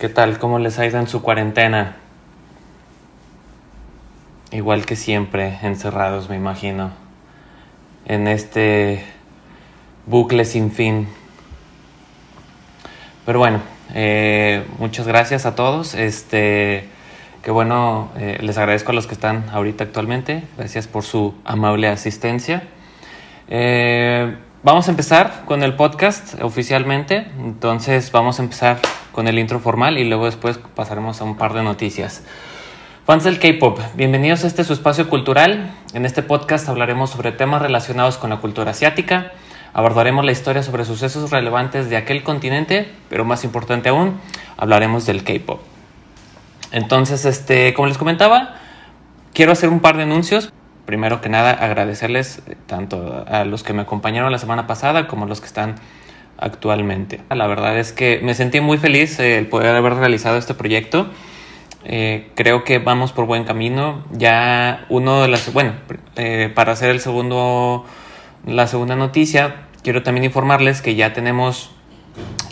¿Qué tal? ¿Cómo les ha ido en su cuarentena? Igual que siempre, encerrados, me imagino. En este bucle sin fin. Pero bueno, eh, muchas gracias a todos. Este, que bueno, eh, les agradezco a los que están ahorita actualmente. Gracias por su amable asistencia. Eh, vamos a empezar con el podcast oficialmente. Entonces vamos a empezar con el intro formal y luego después pasaremos a un par de noticias. Fans del K-Pop, bienvenidos a este su espacio cultural. En este podcast hablaremos sobre temas relacionados con la cultura asiática. Abordaremos la historia sobre sucesos relevantes de aquel continente, pero más importante aún, hablaremos del K-Pop. Entonces, este, como les comentaba, quiero hacer un par de anuncios primero que nada agradecerles tanto a los que me acompañaron la semana pasada como a los que están actualmente. La verdad es que me sentí muy feliz eh, el poder haber realizado este proyecto. Eh, creo que vamos por buen camino. Ya uno de las, bueno, para hacer el segundo, la segunda noticia, quiero también informarles que ya tenemos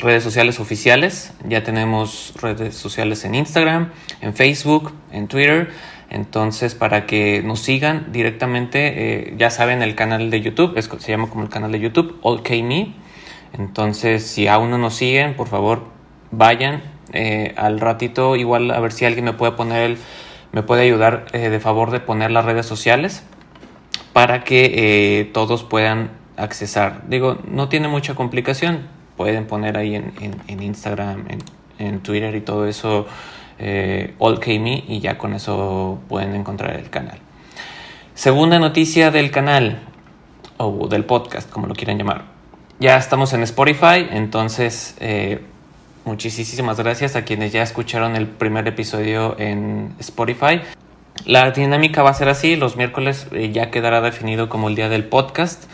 redes sociales oficiales, ya tenemos redes sociales en Instagram, en Facebook, en Twitter. Entonces, para que nos sigan directamente, eh, ya saben, el canal de YouTube, es, se llama como el canal de YouTube, Me. Entonces, si aún no nos siguen, por favor, vayan eh, al ratito, igual a ver si alguien me puede poner, me puede ayudar eh, de favor de poner las redes sociales para que todos puedan accesar. Digo, no tiene mucha complicación, pueden poner ahí en, en Instagram, en, en Twitter y todo eso eh, Me y ya con eso pueden encontrar el canal. Segunda noticia del canal o del podcast, como lo quieran llamar. Ya estamos en Spotify, entonces eh, muchísimas gracias a quienes ya escucharon el primer episodio en Spotify. La dinámica va a ser así, los miércoles eh, ya quedará definido como el día del podcast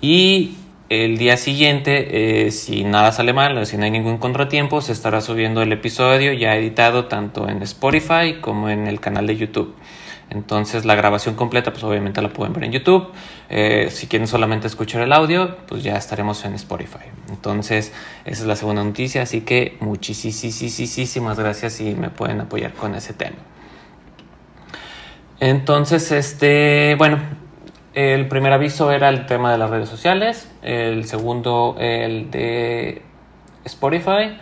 y el día siguiente, eh, si nada sale mal o si no hay ningún contratiempo, se estará subiendo el episodio ya editado tanto en Spotify como en el canal de YouTube. Entonces la grabación completa pues obviamente la pueden ver en YouTube. Eh, si quieren solamente escuchar el audio, pues ya estaremos en Spotify. Entonces esa es la segunda noticia, así que muchísimas gracias si me pueden apoyar con ese tema. Entonces, este, bueno, el primer aviso era el tema de las redes sociales, el segundo el de Spotify,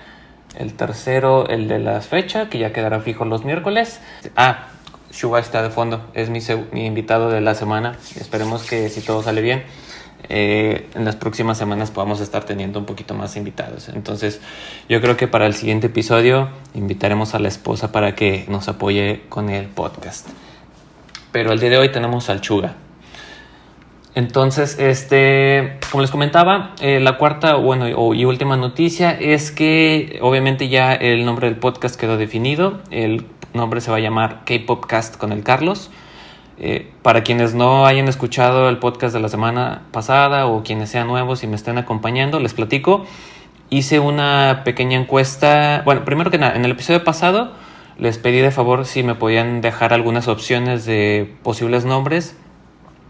el tercero el de la fecha, que ya quedará fijo los miércoles. Ah, Shuba está de fondo, es mi, invitado de la semana. Esperemos que si todo sale bien, eh, en las próximas semanas podamos estar teniendo un poquito más invitados. Entonces, yo creo que para el siguiente episodio invitaremos a la esposa para que nos apoye con el podcast. Pero el día de hoy tenemos al Chuga. Entonces, este, como les comentaba, eh, la cuarta bueno, y última noticia es que obviamente ya el nombre del podcast quedó definido. Nombre se va a llamar K-Popcast con el Carlos. Eh, para quienes no hayan escuchado el podcast de la semana pasada o quienes sean nuevos y me estén acompañando, les platico. Hice una pequeña encuesta. Bueno, primero que nada, en el episodio pasado les pedí de favor si me podían dejar algunas opciones de posibles nombres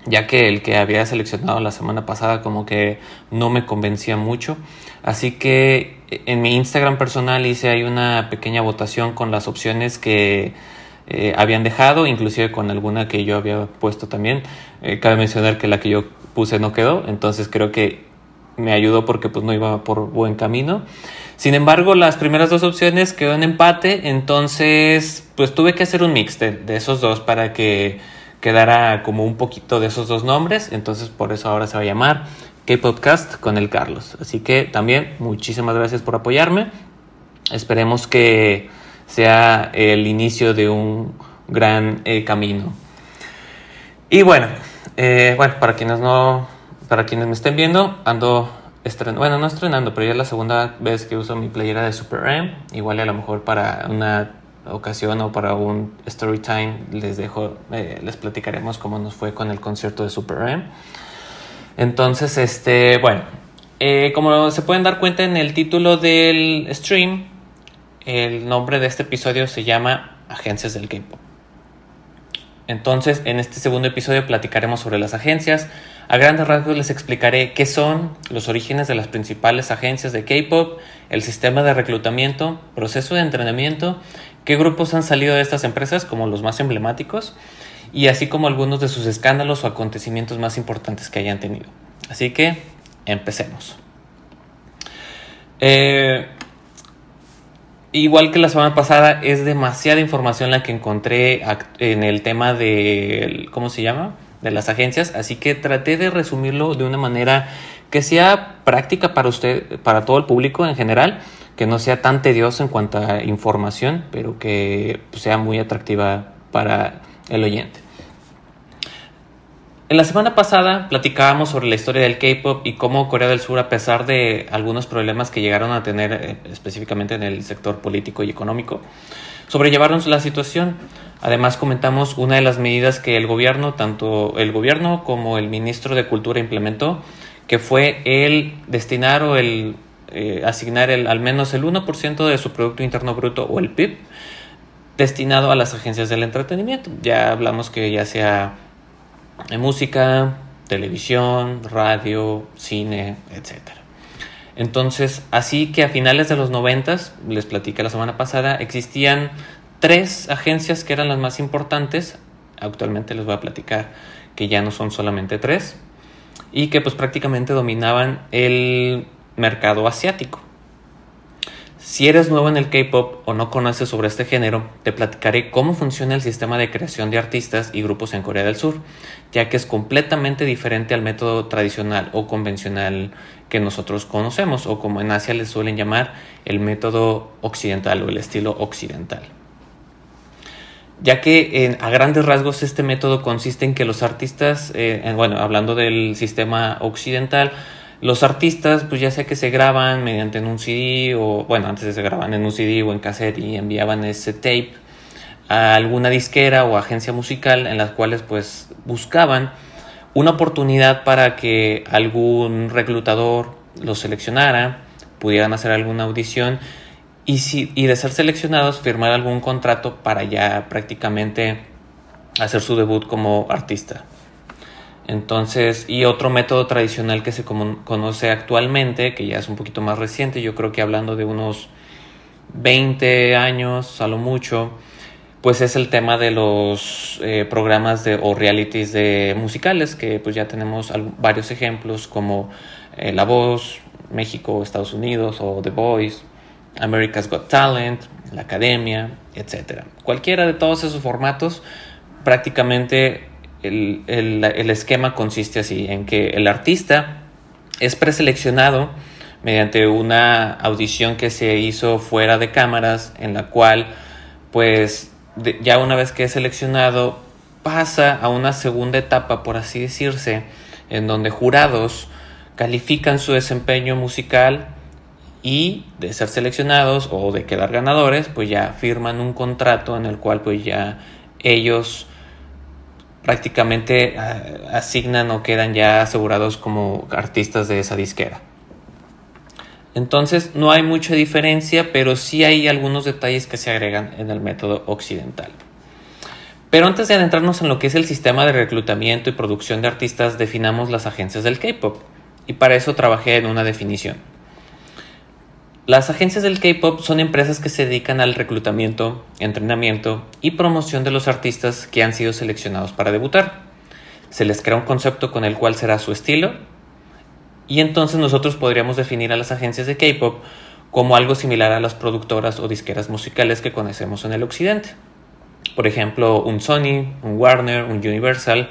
ya que el que había seleccionado la semana pasada como que no me convencía mucho. Así que en mi Instagram personal hice ahí una pequeña votación con las opciones que eh, habían dejado, inclusive con alguna que yo había puesto también. Eh, cabe mencionar que la que yo puse no quedó, entonces creo que me ayudó porque pues no iba por buen camino. Sin embargo, las primeras dos opciones quedó en empate, entonces pues tuve que hacer un mix de esos dos para que quedara como un poquito de esos dos nombres, entonces por eso ahora se va a llamar K-Podcast con el Carlos. Así que también muchísimas gracias por apoyarme. Esperemos que sea el inicio de un gran eh, camino. Y bueno, eh, bueno, para quienes no, para quienes me estén viendo, ando estrenando, bueno, no estrenando, pero ya es la segunda vez que uso mi playera de Super M. Igual a lo mejor para una ocasión o para un story time les dejo, eh, les platicaremos cómo nos fue con el concierto de Super. Entonces, este, bueno, eh, como se pueden dar cuenta en el título del stream, el nombre de este episodio se llama Agencias del K-Pop. Entonces, en este segundo episodio platicaremos sobre las agencias, A grandes rasgos les explicaré qué son los orígenes de las principales agencias de K-Pop, el sistema de reclutamiento, proceso de entrenamiento, qué grupos han salido de estas empresas como los más emblemáticos y así como algunos de sus escándalos o acontecimientos más importantes que hayan tenido. Así que empecemos. Eh, igual que la semana pasada, es demasiada información la que encontré en el tema de, ¿cómo se llama? De las agencias, así que traté de resumirlo de una manera que sea práctica para usted, para todo el público en general, que no sea tan tedioso en cuanto a información, pero que pues, sea muy atractiva para el oyente. En la semana pasada platicábamos sobre la historia del K-pop y cómo Corea del Sur, a pesar de algunos problemas que llegaron a tener eh, específicamente en el sector político y económico, sobrellevaron la situación. Además comentamos una de las medidas que el gobierno, tanto el gobierno como el ministro de Cultura implementó, que fue el destinar o el eh, asignar el, al menos el 1% de su Producto Interno Bruto o el PIB destinado a las agencias del entretenimiento. Ya hablamos que ya sea en música, televisión, radio, cine, etc. Entonces, así que a finales de los noventas, les platicé la semana pasada, existían tres agencias que eran las más importantes. Actualmente les voy a platicar que ya no son solamente tres y que pues prácticamente dominaban el mercado asiático. Si eres nuevo en el K-Pop o no conoces sobre este género, te platicaré cómo funciona el sistema de creación de artistas y grupos en Corea del Sur, ya que es completamente diferente al método tradicional o convencional que nosotros conocemos, o como en Asia les suelen llamar el método occidental o el estilo occidental. Ya que a grandes rasgos este método consiste en que los artistas, eh, bueno, hablando del sistema occidental, los artistas, pues ya sea que se graban mediante un CD o, bueno, antes se grababan en un CD o en cassette y enviaban ese tape a alguna disquera o agencia musical en las cuales pues buscaban una oportunidad para que algún reclutador los seleccionara, pudieran hacer alguna audición y, si, y de ser seleccionados firmar algún contrato para ya prácticamente hacer su debut como artista. Entonces, y otro método tradicional que se conoce actualmente, que ya es un poquito más reciente, yo creo que hablando de unos 20 años a lo mucho, pues es el tema de los eh, programas de, o realities de musicales, que pues ya tenemos varios ejemplos como eh, La Voz, México, Estados Unidos o The Voice, America's Got Talent, La Academia, etc. Cualquiera de todos esos formatos prácticamente el, esquema consiste así, en que el artista es preseleccionado mediante una audición que se hizo fuera de cámaras, en la cual, pues, ya una vez que es seleccionado, pasa a una segunda etapa, por así decirse, en donde jurados califican su desempeño musical y de ser seleccionados o de quedar ganadores, pues ya firman un contrato en el cual pues ya ellos prácticamente ah, asignan o quedan ya asegurados como artistas de esa disquera. Entonces no hay mucha diferencia, pero sí hay algunos detalles que se agregan en el método occidental. Pero antes de adentrarnos en lo que es el sistema de reclutamiento y producción de artistas, definamos las agencias del K-Pop. Y para eso trabajé en una definición. Las agencias del K-Pop son empresas que se dedican al reclutamiento, entrenamiento y promoción de los artistas que han sido seleccionados para debutar. Se les crea un concepto con el cual será su estilo y entonces nosotros podríamos definir a las agencias de K-Pop como algo similar a las productoras o disqueras musicales que conocemos en el occidente. Por ejemplo, un Sony, un Warner, un Universal.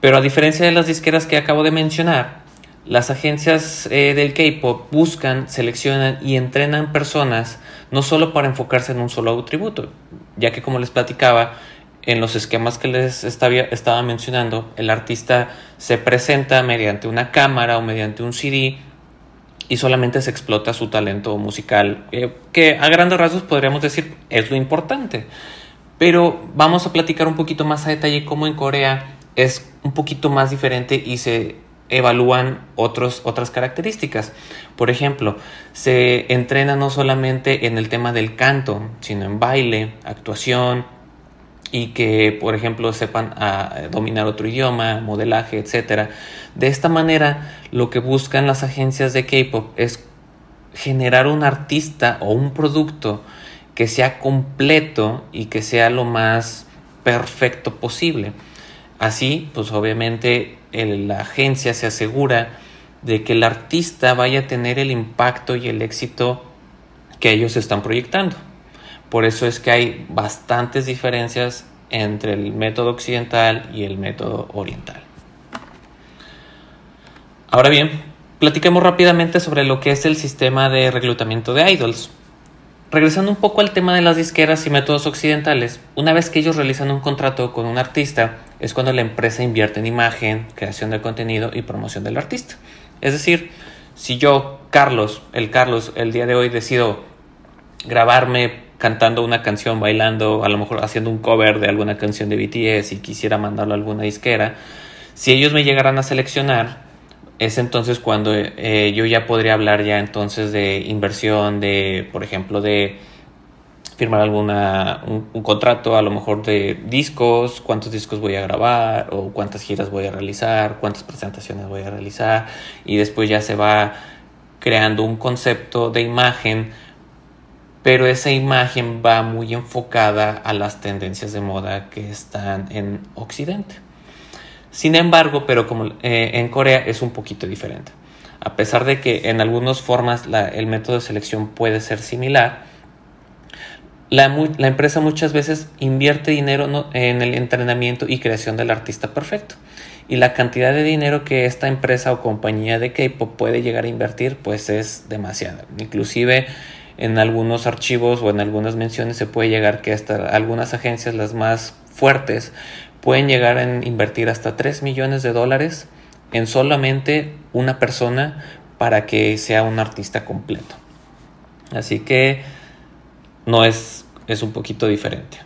Pero a diferencia de las disqueras que acabo de mencionar, las agencias eh, del K-pop buscan, seleccionan y entrenan personas no solo para enfocarse en un solo atributo, ya que como les platicaba, en los esquemas que les estaba, mencionando, el artista se presenta mediante una cámara o mediante un CD y solamente se explota su talento musical, eh, que a grandes rasgos podríamos decir es lo importante. Pero vamos a platicar un poquito más a detalle cómo en Corea es un poquito más diferente y se evalúan otros, otras características. Por ejemplo, se entrena no solamente en el tema del canto, sino en baile, actuación, y que, por ejemplo, sepan a, dominar otro idioma, modelaje, etc. De esta manera, lo que buscan las agencias de K-pop es generar un artista o un producto que sea completo y que sea lo más perfecto posible. Así, pues obviamente la agencia se asegura de que el artista vaya a tener el impacto y el éxito que ellos están proyectando. Por eso es que hay bastantes diferencias entre el método occidental y el método oriental. Ahora bien, platiquemos rápidamente sobre lo que es el sistema de reclutamiento de idols. Regresando un poco al tema de las disqueras y métodos occidentales, una vez que ellos realizan un contrato con un artista, es cuando la empresa invierte en imagen, creación de contenido y promoción del artista. Es decir, si yo, Carlos, el Carlos, el día de hoy decido grabarme cantando una canción, bailando, a lo mejor haciendo un cover de alguna canción de BTS y quisiera mandarlo a alguna disquera, si ellos me llegaran a seleccionar, es entonces cuando eh, yo ya podría hablar ya entonces de inversión, de, por ejemplo, de firmar alguna un, contrato a lo mejor de discos, cuántos discos voy a grabar o cuántas giras voy a realizar, cuántas presentaciones voy a realizar. Y después ya se va creando un concepto de imagen, pero esa imagen va muy enfocada a las tendencias de moda que están en Occidente. Sin embargo, pero como eh, en Corea es un poquito diferente. A pesar de que en algunas formas el método de selección puede ser similar, la, empresa muchas veces invierte dinero en el entrenamiento y creación del artista perfecto. Y la cantidad de dinero que esta empresa o compañía de K-pop puede llegar a invertir, pues es demasiada. Inclusive en algunos archivos o en algunas menciones se puede llegar que hasta algunas agencias, las más fuertes, pueden llegar a invertir hasta 3 millones de dólares en solamente una persona para que sea un artista completo. Así que no es, es un poquito diferente.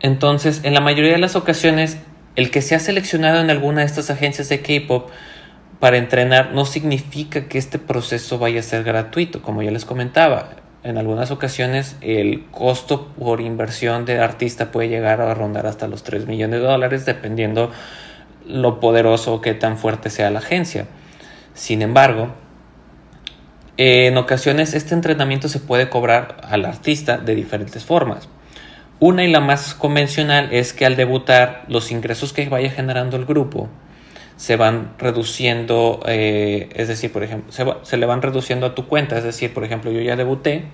Entonces, en la mayoría de las ocasiones, el que sea seleccionado en alguna de estas agencias de K-Pop para entrenar no significa que este proceso vaya a ser gratuito, como ya les comentaba en algunas ocasiones el costo por inversión de artista puede llegar a rondar hasta los 3 millones de dólares dependiendo lo poderoso o qué tan fuerte sea la agencia. Sin embargo, en ocasiones este entrenamiento se puede cobrar al artista de diferentes formas. Una y la más convencional es que al debutar los ingresos que vaya generando el grupo se van reduciendo, eh, es decir, por ejemplo, se, le van reduciendo a tu cuenta, es decir, por ejemplo, yo ya debuté,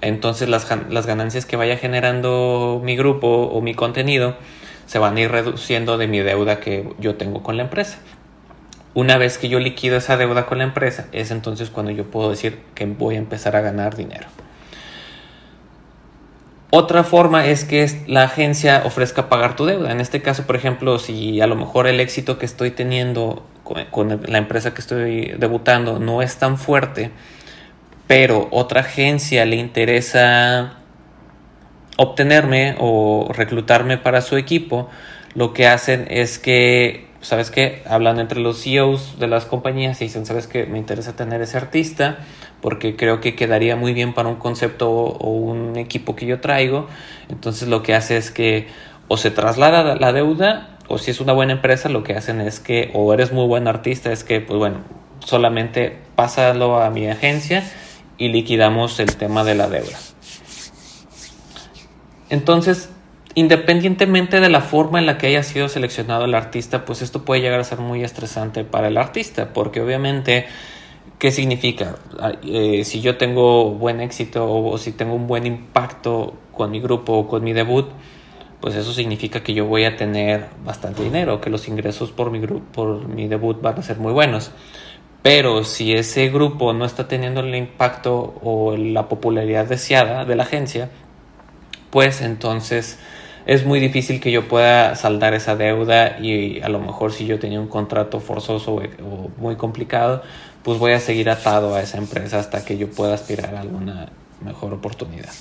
entonces las, las ganancias que vaya generando mi grupo o mi contenido se van a ir reduciendo de mi deuda que yo tengo con la empresa. Una vez que yo liquido esa deuda con la empresa, es entonces cuando yo puedo decir que voy a empezar a ganar dinero. Otra forma es que la agencia ofrezca pagar tu deuda. En este caso, por ejemplo, si a lo mejor el éxito que estoy teniendo con, la empresa que estoy debutando no es tan fuerte, pero otra agencia le interesa obtenerme o reclutarme para su equipo, lo que hacen es que, ¿sabes qué? Hablan entre los CEOs de las compañías y dicen, ¿sabes qué? Me interesa tener ese artista porque creo que quedaría muy bien para un concepto o un equipo que yo traigo. Entonces lo que hace es que o se traslada la deuda o si es una buena empresa lo que hacen es que o eres muy buen artista es que pues bueno solamente pásalo a mi agencia y liquidamos el tema de la deuda. Entonces, independientemente de la forma en la que haya sido seleccionado el artista, pues esto puede llegar a ser muy estresante para el artista, porque obviamente ¿Qué significa? Ah, eh, si yo tengo buen éxito o, si tengo un buen impacto con mi grupo o con mi debut, pues eso significa que yo voy a tener bastante dinero, que los ingresos por mi, por mi debut van a ser muy buenos. Pero si ese grupo no está teniendo el impacto o la popularidad deseada de la agencia, pues entonces es muy difícil que yo pueda saldar esa deuda y a lo mejor si yo tenía un contrato forzoso o muy complicado, pues voy a seguir atado a esa empresa hasta que yo pueda aspirar a alguna mejor oportunidad.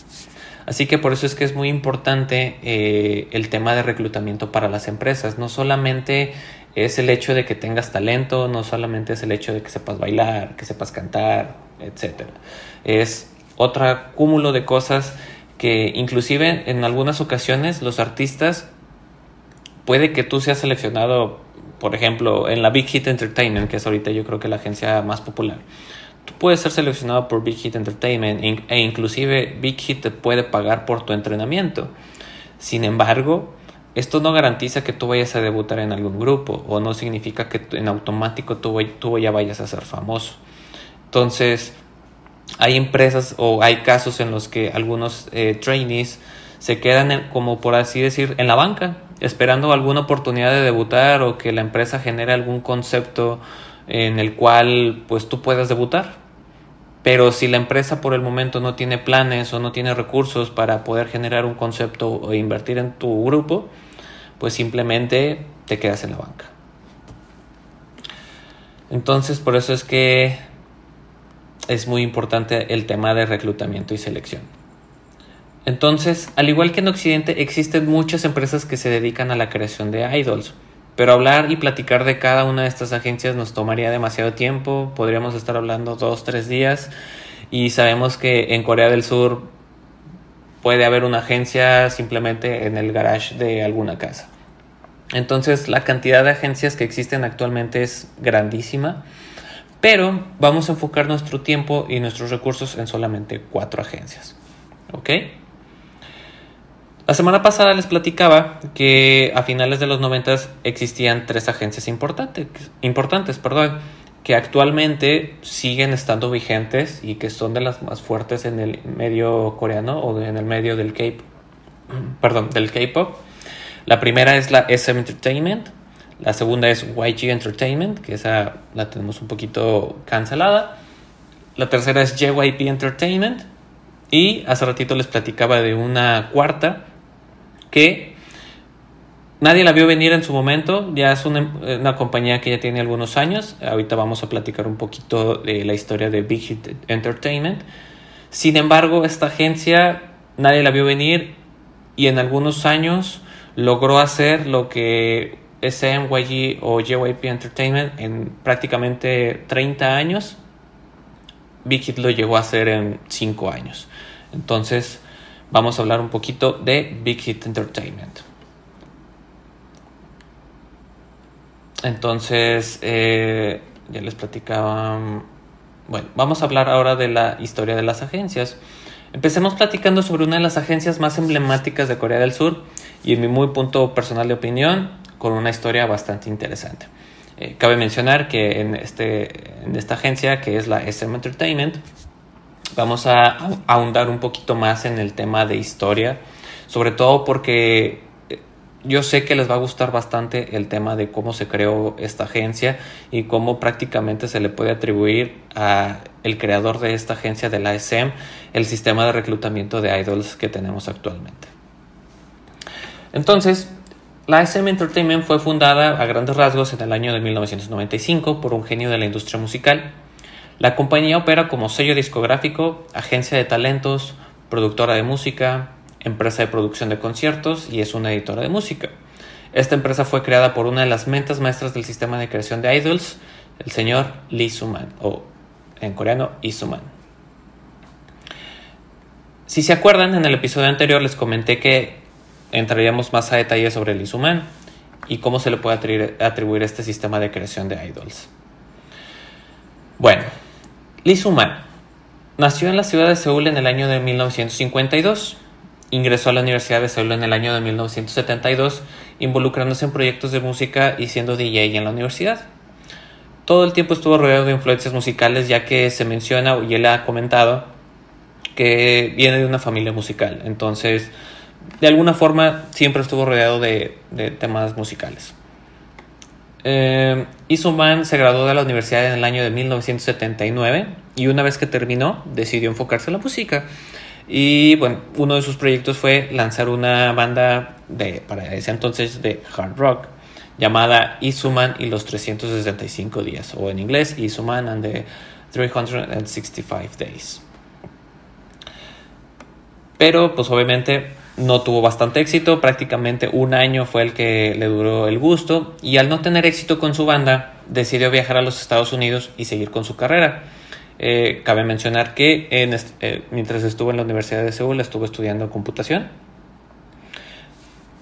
Así que por eso es que es muy importante eh, el tema de reclutamiento para las empresas. No solamente es el hecho de que tengas talento, no solamente es el hecho de que sepas bailar, que sepas cantar, etc. Es otro cúmulo de cosas que inclusive en algunas ocasiones los artistas puede que tú seas seleccionado, por ejemplo, en la Big Hit Entertainment, que es ahorita yo creo que la agencia más popular. Tú puedes ser seleccionado por Big Hit Entertainment e inclusive Big Hit te puede pagar por tu entrenamiento. Sin embargo, esto no garantiza que tú vayas a debutar en algún grupo o no significa que en automático tú, tú ya vayas a ser famoso. Entonces, hay empresas o hay casos en los que algunos eh, trainees se quedan como por así decir en la banca esperando alguna oportunidad de debutar o que la empresa genere algún concepto en el cual pues tú puedas debutar. Pero si la empresa por el momento no tiene planes o no tiene recursos para poder generar un concepto o invertir en tu grupo pues simplemente te quedas en la banca. Entonces por eso es que es muy importante el tema de reclutamiento y selección. Entonces, al igual que en Occidente, existen muchas empresas que se dedican a la creación de idols. Pero hablar y platicar de cada una de estas agencias nos tomaría demasiado tiempo, podríamos estar hablando dos, tres días y sabemos que en Corea del Sur puede haber una agencia simplemente en el garage de alguna casa. Entonces la cantidad de agencias que existen actualmente es grandísima pero vamos a enfocar nuestro tiempo y nuestros recursos en solamente cuatro agencias. ¿Ok? La semana pasada les platicaba que a finales de los 90 existían tres agencias importantes, importantes perdón, que actualmente siguen estando vigentes y que son de las más fuertes en el medio coreano o en el medio del K perdón, del K-pop. La primera es la SM Entertainment, la segunda es YG Entertainment, que esa la tenemos un poquito cancelada. La tercera es JYP Entertainment. Y hace ratito les platicaba de una cuarta que nadie la vio venir en su momento. Ya es una, una, compañía que ya tiene algunos años. Ahorita vamos a platicar un poquito de la historia de Big Hit Entertainment. Sin embargo, esta agencia nadie la vio venir y en algunos años logró hacer lo que SMYG o JYP Entertainment en prácticamente 30 años. Big Hit lo llegó a hacer en 5 años. Entonces, vamos a hablar un poquito de Big Hit Entertainment. Entonces, eh, ya les platicaba. Bueno, vamos a hablar ahora de la historia de las agencias. Empecemos platicando sobre una de las agencias más emblemáticas de Corea del Sur y en mi muy punto personal de opinión, con una historia bastante interesante. Eh, cabe mencionar que en, este, en esta agencia, que es la SM Entertainment, vamos a ahondar un poquito más en el tema de historia, sobre todo porque eh, yo sé que les va a gustar bastante el tema de cómo se creó esta agencia y cómo prácticamente se le puede atribuir a el creador de esta agencia de la SM el sistema de reclutamiento de idols que tenemos actualmente. Entonces, la SM Entertainment fue fundada a grandes rasgos en el año de 1995 por un genio de la industria musical. La compañía opera como sello discográfico, agencia de talentos, productora de música, empresa de producción de conciertos y es una editora de música. Esta empresa fue creada por una de las mentes maestras del sistema de creación de idols, el señor Lee Suman, o en coreano Lee Suman. Si se acuerdan, en el episodio anterior les comenté que entraríamos más a detalle sobre el Isuman y cómo se le puede atribuir, este sistema de creación de idols. Bueno, Lee nació en la ciudad de Seúl en el año de 1952. Ingresó a la Universidad de Seúl en el año de 1972, involucrándose en proyectos de música y siendo DJ en la universidad. Todo el tiempo estuvo rodeado de influencias musicales, ya que se menciona, y él ha comentado, que viene de una familia musical. Entonces, de alguna forma siempre estuvo rodeado de, temas musicales. Eh, Isuman se graduó de la universidad en el año de 1979 y una vez que terminó decidió enfocarse en la música. Y bueno, uno de sus proyectos fue lanzar una banda de, para ese entonces de hard rock llamada Isuman y los 365 días, o en inglés Isuman and the 365 Days. Pero pues obviamente no tuvo bastante éxito, prácticamente un año fue el que le duró el gusto y al no tener éxito con su banda decidió viajar a los Estados Unidos y seguir con su carrera. Eh, cabe mencionar que eh, mientras estuvo en la Universidad de Seúl estuvo estudiando computación.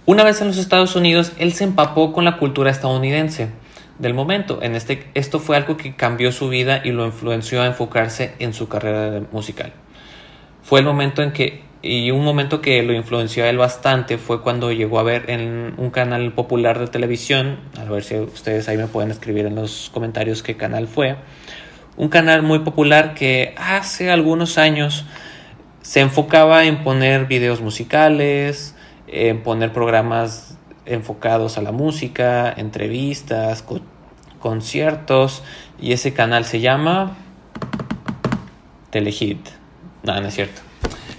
Una vez en los Estados Unidos, él se empapó con la cultura estadounidense del momento. En este, esto fue algo que cambió su vida y lo influenció a enfocarse en su carrera musical. Fue el momento en que, y un momento que lo influenció a él bastante fue cuando llegó a ver en un canal popular de televisión, a ver si ustedes ahí me pueden escribir en los comentarios qué canal fue, un canal muy popular que hace algunos años se enfocaba en poner videos musicales, en poner programas enfocados a la música, entrevistas, conciertos y ese canal se llama Telehit. No, no es cierto.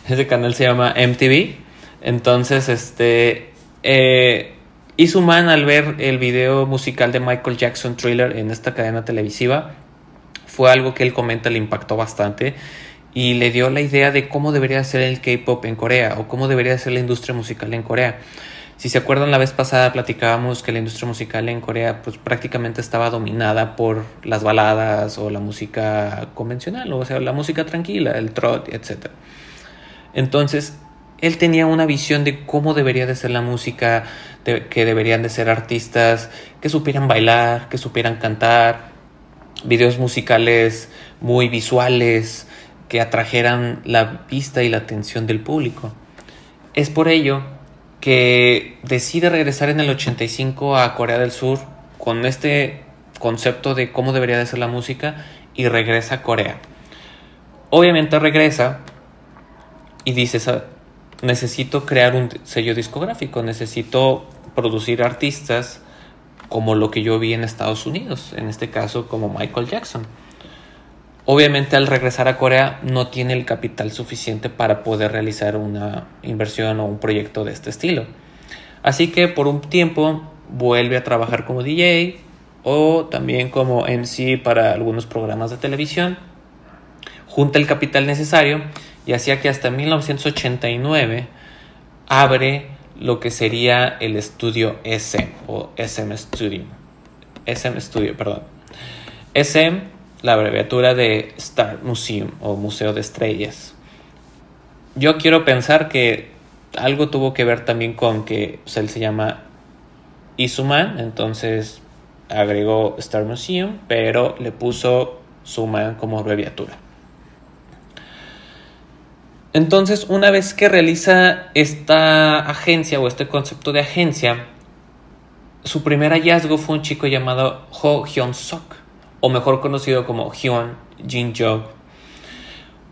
Ese canal se llama MTV. Entonces, este eh, Isuman al ver el video musical de Michael Jackson Thriller en esta cadena televisiva fue algo que él comenta le impactó bastante y le dio la idea de cómo debería ser el K-pop en Corea o cómo debería ser la industria musical en Corea. Si se acuerdan, la vez pasada platicábamos que la industria musical en Corea pues prácticamente estaba dominada por las baladas o la música convencional, o sea, la música tranquila, el trot, etc. Entonces, él tenía una visión de cómo debería de ser la música, que deberían de ser artistas que supieran bailar, que supieran cantar, videos musicales muy visuales, que atrajeran la vista y la atención del público. Es por ello que decide regresar en el 85 a Corea del Sur con este concepto de cómo debería de ser la música y regresa a Corea. Obviamente regresa y dice, necesito crear un sello discográfico, necesito producir artistas como lo que yo vi en Estados Unidos, en este caso como Michael Jackson. Obviamente al regresar a Corea no tiene el capital suficiente para poder realizar una inversión o un proyecto de este estilo. Así que por un tiempo vuelve a trabajar como DJ o también como MC para algunos programas de televisión. Junta el capital necesario y hacía que hasta 1989 abre lo que sería el estudio SM o SM Studio. SM Studio, perdón. SM la abreviatura de Star Museum o Museo de Estrellas. Yo quiero pensar que algo tuvo que ver también con que él se llama Isuman, entonces agregó Star Museum, pero le puso Suman como abreviatura. Entonces, una vez que realiza esta agencia o este concepto de agencia, su primer hallazgo fue un chico llamado Ho Hyun Sok o mejor conocido como Hyun Jin Jog,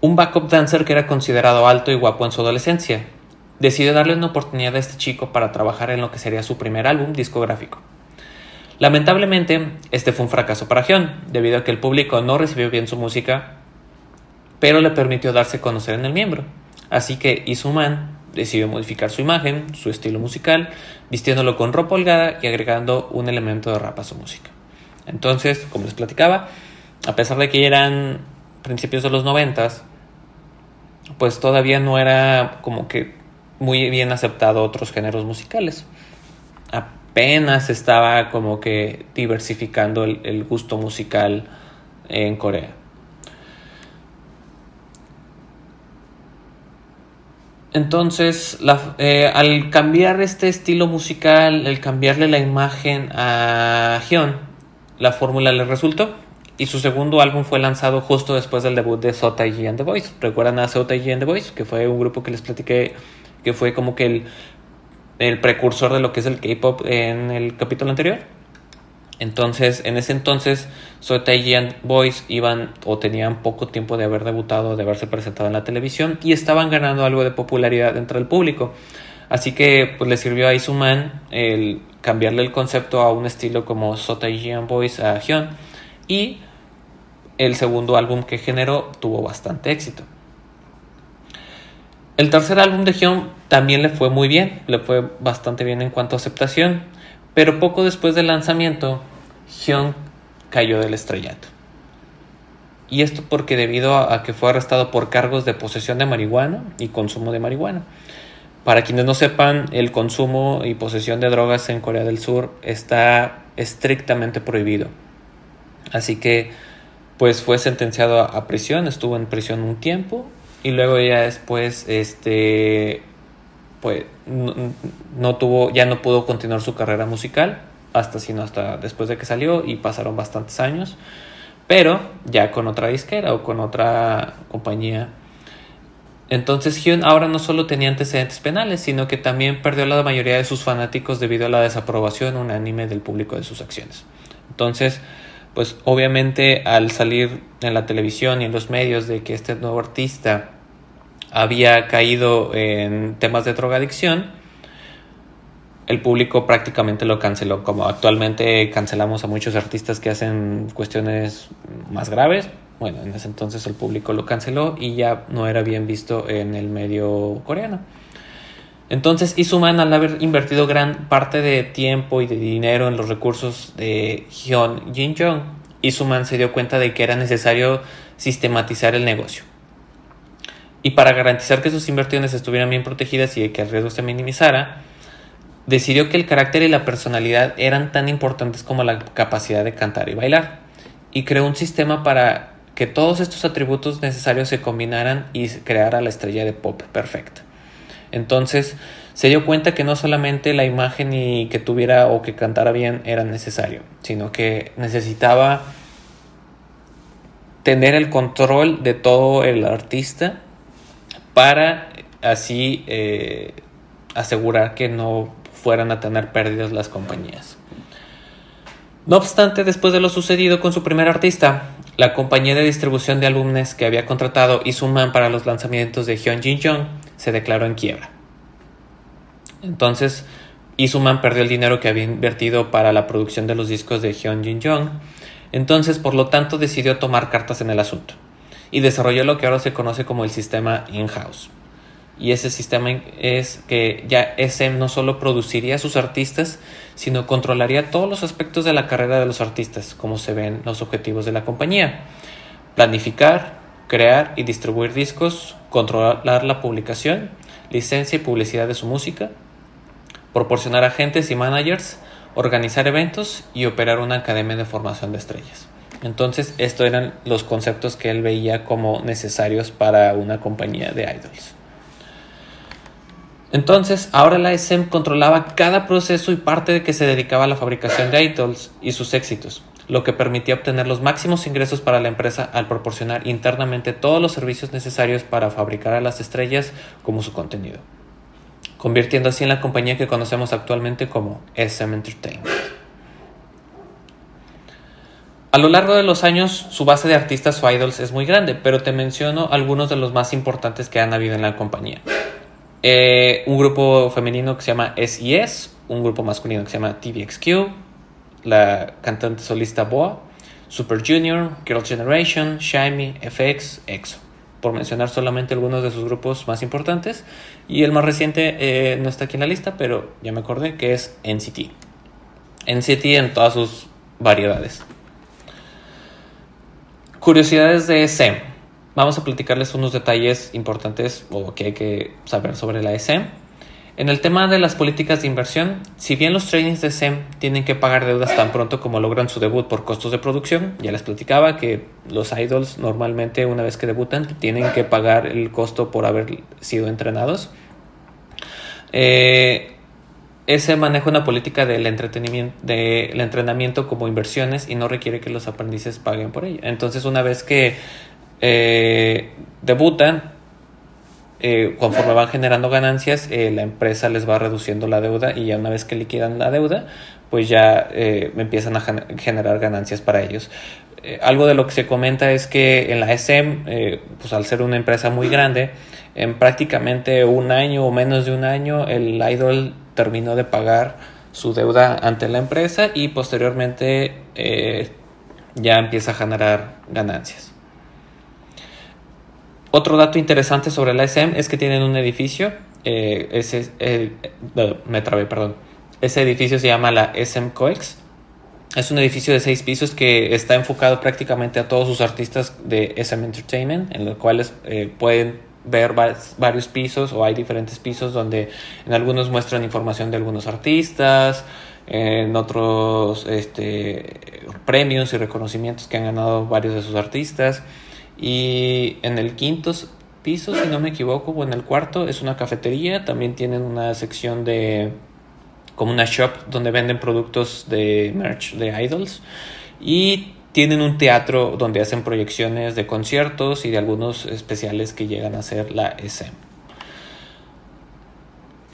un backup dancer que era considerado alto y guapo en su adolescencia. Decidió darle una oportunidad a este chico para trabajar en lo que sería su primer álbum discográfico. Lamentablemente, este fue un fracaso para Hyun, debido a que el público no recibió bien su música, pero le permitió darse a conocer en el miembro. Así que Isuman decidió modificar su imagen, su estilo musical, vistiéndolo con ropa holgada y agregando un elemento de rap a su música. Entonces, como les platicaba, a pesar de que eran principios de los noventas, pues todavía no era como que muy bien aceptado otros géneros musicales. Apenas estaba como que diversificando el, gusto musical en Corea. Entonces, eh, al cambiar este estilo musical, el cambiarle la imagen a Hyun, la fórmula le resultó. Y su segundo álbum fue lanzado justo después del debut de Sota y and the Boys. ¿Recuerdan a Sota y and the Boys? Que fue un grupo que les platiqué, que fue como que el, el precursor de lo que es el K-pop en el capítulo anterior. Entonces, en ese entonces, Sota y and Boys iban o tenían poco tiempo de haber debutado, de haberse presentado en la televisión y estaban ganando algo de popularidad entre el público. Así que pues le sirvió a Isuman el cambiarle el concepto a un estilo como Sota y Boys a Hyun y el segundo álbum que generó tuvo bastante éxito. El tercer álbum de Hyun también le fue muy bien, le fue bastante bien en cuanto a aceptación, pero poco después del lanzamiento Hyun cayó del estrellato. Y esto porque debido a que fue arrestado por cargos de posesión de marihuana y consumo de marihuana. Para quienes no sepan, el consumo y posesión de drogas en Corea del Sur está estrictamente prohibido. Así que, pues fue sentenciado a, prisión, estuvo en prisión un tiempo y luego ya después, este, pues no, tuvo, ya no pudo continuar su carrera musical hasta sino hasta después de que salió y pasaron bastantes años, pero ya con otra disquera o con otra compañía. Entonces Hyun ahora no solo tenía antecedentes penales, sino que también perdió la mayoría de sus fanáticos debido a la desaprobación unánime del público de sus acciones. Entonces, pues obviamente al salir en la televisión y en los medios de que este nuevo artista había caído en temas de drogadicción, el público prácticamente lo canceló, como actualmente cancelamos a muchos artistas que hacen cuestiones más graves. Bueno, en ese entonces el público lo canceló y ya no era bien visto en el medio coreano. Entonces, Isuman, al haber invertido gran parte de tiempo y de dinero en los recursos de Hyun Jin Jong, Isuman se dio cuenta de que era necesario sistematizar el negocio. Y para garantizar que sus inversiones estuvieran bien protegidas y que el riesgo se minimizara, decidió que el carácter y la personalidad eran tan importantes como la capacidad de cantar y bailar. Y creó un sistema para que todos estos atributos necesarios se combinaran y creara la estrella de pop perfecta. Entonces se dio cuenta que no solamente la imagen y que tuviera o que cantara bien era necesario, sino que necesitaba tener el control de todo el artista para así eh, asegurar que no fueran a tener pérdidas las compañías. No obstante, después de lo sucedido con su primer artista, la compañía de distribución de álbumes que había contratado Isuman para los lanzamientos de Hyun Jin Jong se declaró en quiebra. Entonces, Isuman perdió el dinero que había invertido para la producción de los discos de Hyun Jin Jong. Entonces, por lo tanto, decidió tomar cartas en el asunto y desarrolló lo que ahora se conoce como el sistema in-house. Y ese sistema es que ya SM no solo produciría a sus artistas, sino controlaría todos los aspectos de la carrera de los artistas, como se ven los objetivos de la compañía. Planificar, crear y distribuir discos, controlar la publicación, licencia y publicidad de su música, proporcionar agentes y managers, organizar eventos y operar una academia de formación de estrellas. Entonces, estos eran los conceptos que él veía como necesarios para una compañía de idols. Entonces, ahora la SM controlaba cada proceso y parte de que se dedicaba a la fabricación de idols y sus éxitos, lo que permitía obtener los máximos ingresos para la empresa al proporcionar internamente todos los servicios necesarios para fabricar a las estrellas como su contenido, convirtiendo así en la compañía que conocemos actualmente como SM Entertainment. A lo largo de los años, su base de artistas o idols es muy grande, pero te menciono algunos de los más importantes que han habido en la compañía. Eh, un grupo femenino que se llama SES, un grupo masculino que se llama TVXQ, la cantante solista Boa, Super Junior, Girl Generation, Shiny, FX, EXO, por mencionar solamente algunos de sus grupos más importantes. Y el más reciente eh, no está aquí en la lista, pero ya me acordé que es NCT. NCT en todas sus variedades. Curiosidades de SEM. Vamos a platicarles unos detalles importantes o que hay que saber sobre la SEM. En el tema de las políticas de inversión, si bien los trainings de SEM tienen que pagar deudas tan pronto como logran su debut por costos de producción, ya les platicaba que los idols normalmente una vez que debutan tienen que pagar el costo por haber sido entrenados. Eh, ese maneja una política del entretenimiento, del entrenamiento como inversiones y no requiere que los aprendices paguen por ello. Entonces, una vez que eh, debutan, eh, conforme van generando ganancias, eh, la empresa les va reduciendo la deuda y ya una vez que liquidan la deuda, pues ya empiezan a generar ganancias para ellos. algo de lo que se comenta es que en la SM, pues al ser una empresa muy grande, en prácticamente un año o menos de un año, el idol terminó de pagar su deuda ante la empresa y posteriormente ya empieza a generar ganancias. Otro dato interesante sobre la SM es que tienen un edificio, eh, ese, eh, me trabé, perdón. Ese edificio se llama la SM Coex. Es un edificio de seis pisos que está enfocado prácticamente a todos sus artistas de SM Entertainment, en los cuales eh, pueden ver varios pisos o hay diferentes pisos donde en algunos muestran información de algunos artistas, en otros este, premios y reconocimientos que han ganado varios de sus artistas. Y en el quinto piso, si no me equivoco, o en el cuarto, es una cafetería. También tienen una sección de como una shop donde venden productos de merch de idols. Y tienen un teatro donde hacen proyecciones de conciertos y de algunos especiales que llegan a ser la SM.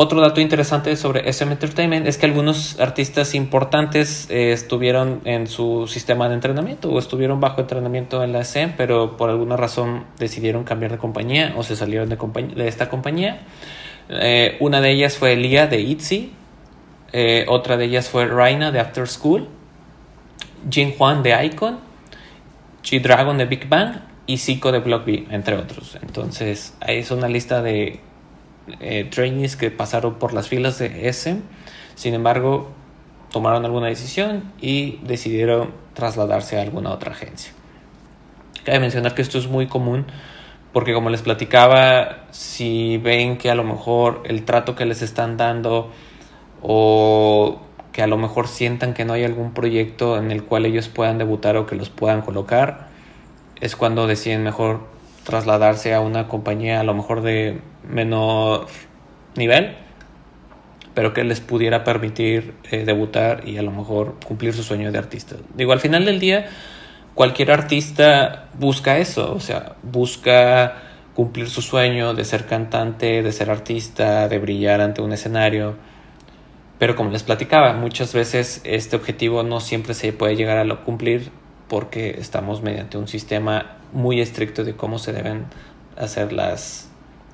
Otro dato interesante sobre SM Entertainment es que algunos artistas importantes eh, estuvieron en su sistema de entrenamiento o estuvieron bajo entrenamiento en la SM, pero por alguna razón decidieron cambiar de compañía o se salieron de, esta compañía. Eh, una de ellas fue Lia de ITZY, eh, otra de ellas fue Raina de After School, Jin Juan de Icon, G-Dragon de Big Bang y Zico de Block B, entre otros. Entonces, ahí es una lista de eh, trainees que pasaron por las filas de SM, sin embargo, tomaron alguna decisión y decidieron trasladarse a alguna otra agencia. Cabe mencionar que esto es muy común porque como les platicaba, si ven que a lo mejor el trato que les están dando o que a lo mejor sientan que no hay algún proyecto en el cual ellos puedan debutar o que los puedan colocar, es cuando deciden mejor trasladarse a una compañía a lo mejor de menor nivel, pero que les pudiera permitir eh, debutar y a lo mejor cumplir su sueño de artista. Digo, al final del día, cualquier artista busca eso, o sea, busca cumplir su sueño de ser cantante, de ser artista, de brillar ante un escenario. Pero como les platicaba, muchas veces este objetivo no siempre se puede llegar a cumplir porque estamos mediante un sistema muy estricto de cómo se deben hacer las,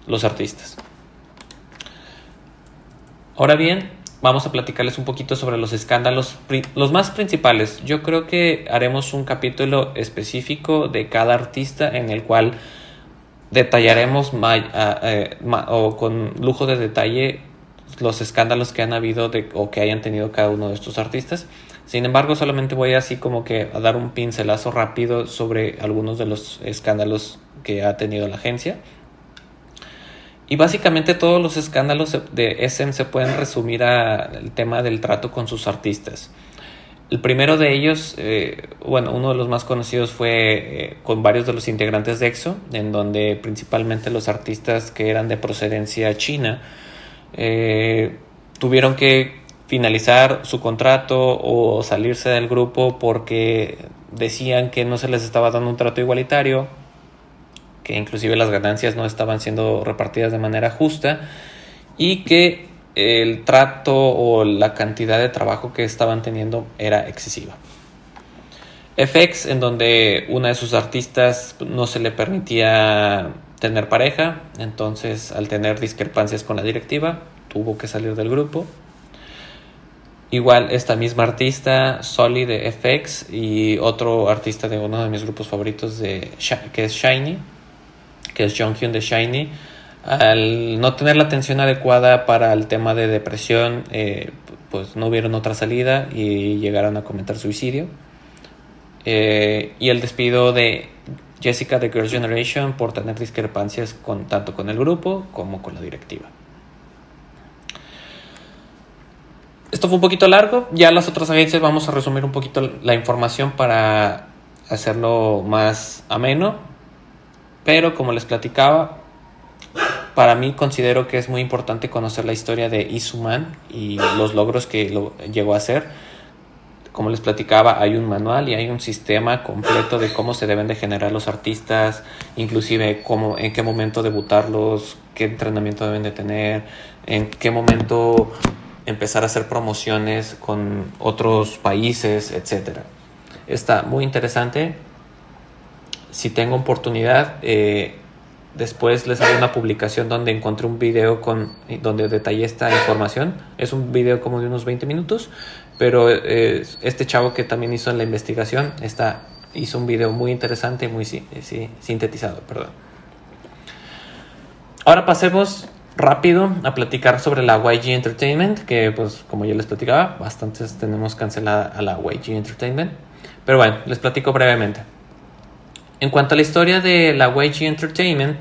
los artistas. Ahora bien, vamos a platicarles un poquito sobre los escándalos, los más principales. Yo creo que haremos un capítulo específico de cada artista en el cual detallaremos eh, o con lujo de detalle los escándalos que han habido o que hayan tenido cada uno de estos artistas. Sin embargo, solamente voy así como que a dar un pincelazo rápido sobre algunos de los escándalos que ha tenido la agencia. Y básicamente todos los escándalos de SM se pueden resumir al tema del trato con sus artistas. El primero de ellos, eh, bueno, uno de los más conocidos fue eh, con varios de los integrantes de EXO, en donde principalmente los artistas que eran de procedencia china eh, tuvieron que finalizar su contrato o salirse del grupo porque decían que no se les estaba dando un trato igualitario, que inclusive las ganancias no estaban siendo repartidas de manera justa y que el trato o la cantidad de trabajo que estaban teniendo era excesiva. FX, en donde una de sus artistas no se le permitía tener pareja, entonces al tener discrepancias con la directiva, tuvo que salir del grupo. Igual esta misma artista, Soli de FX y otro artista de uno de mis grupos favoritos de, que es Shiny, que es Jonghyun de Shiny, al no tener la atención adecuada para el tema de depresión, eh, pues no vieron otra salida y llegaron a cometer suicidio. Eh, y el despido de Jessica de Girls' Generation por tener discrepancias con, tanto con el grupo como con la directiva. Esto fue un poquito largo, ya las otras agencias vamos a resumir un poquito la información para hacerlo más ameno, pero como les platicaba, para mí considero que es muy importante conocer la historia de Isuman y los logros que lo llegó a hacer. Como les platicaba, hay un manual y hay un sistema completo de cómo se deben de generar los artistas, inclusive cómo, en qué momento debutarlos, qué entrenamiento deben de tener, en qué momento empezar a hacer promociones con otros países, etc. Está muy interesante. Si tengo oportunidad, eh, después les haré una publicación donde encontré un video con, donde detallé esta información. Es un video como de unos 20 minutos, pero eh, este chavo que también hizo la investigación está, hizo un video muy interesante muy sintetizado. Perdón. Ahora pasemos rápido a platicar sobre la YG Entertainment, que pues como ya les platicaba, bastantes tenemos cancelada a la YG Entertainment. Pero bueno, les platico brevemente. En cuanto a la historia de la YG Entertainment,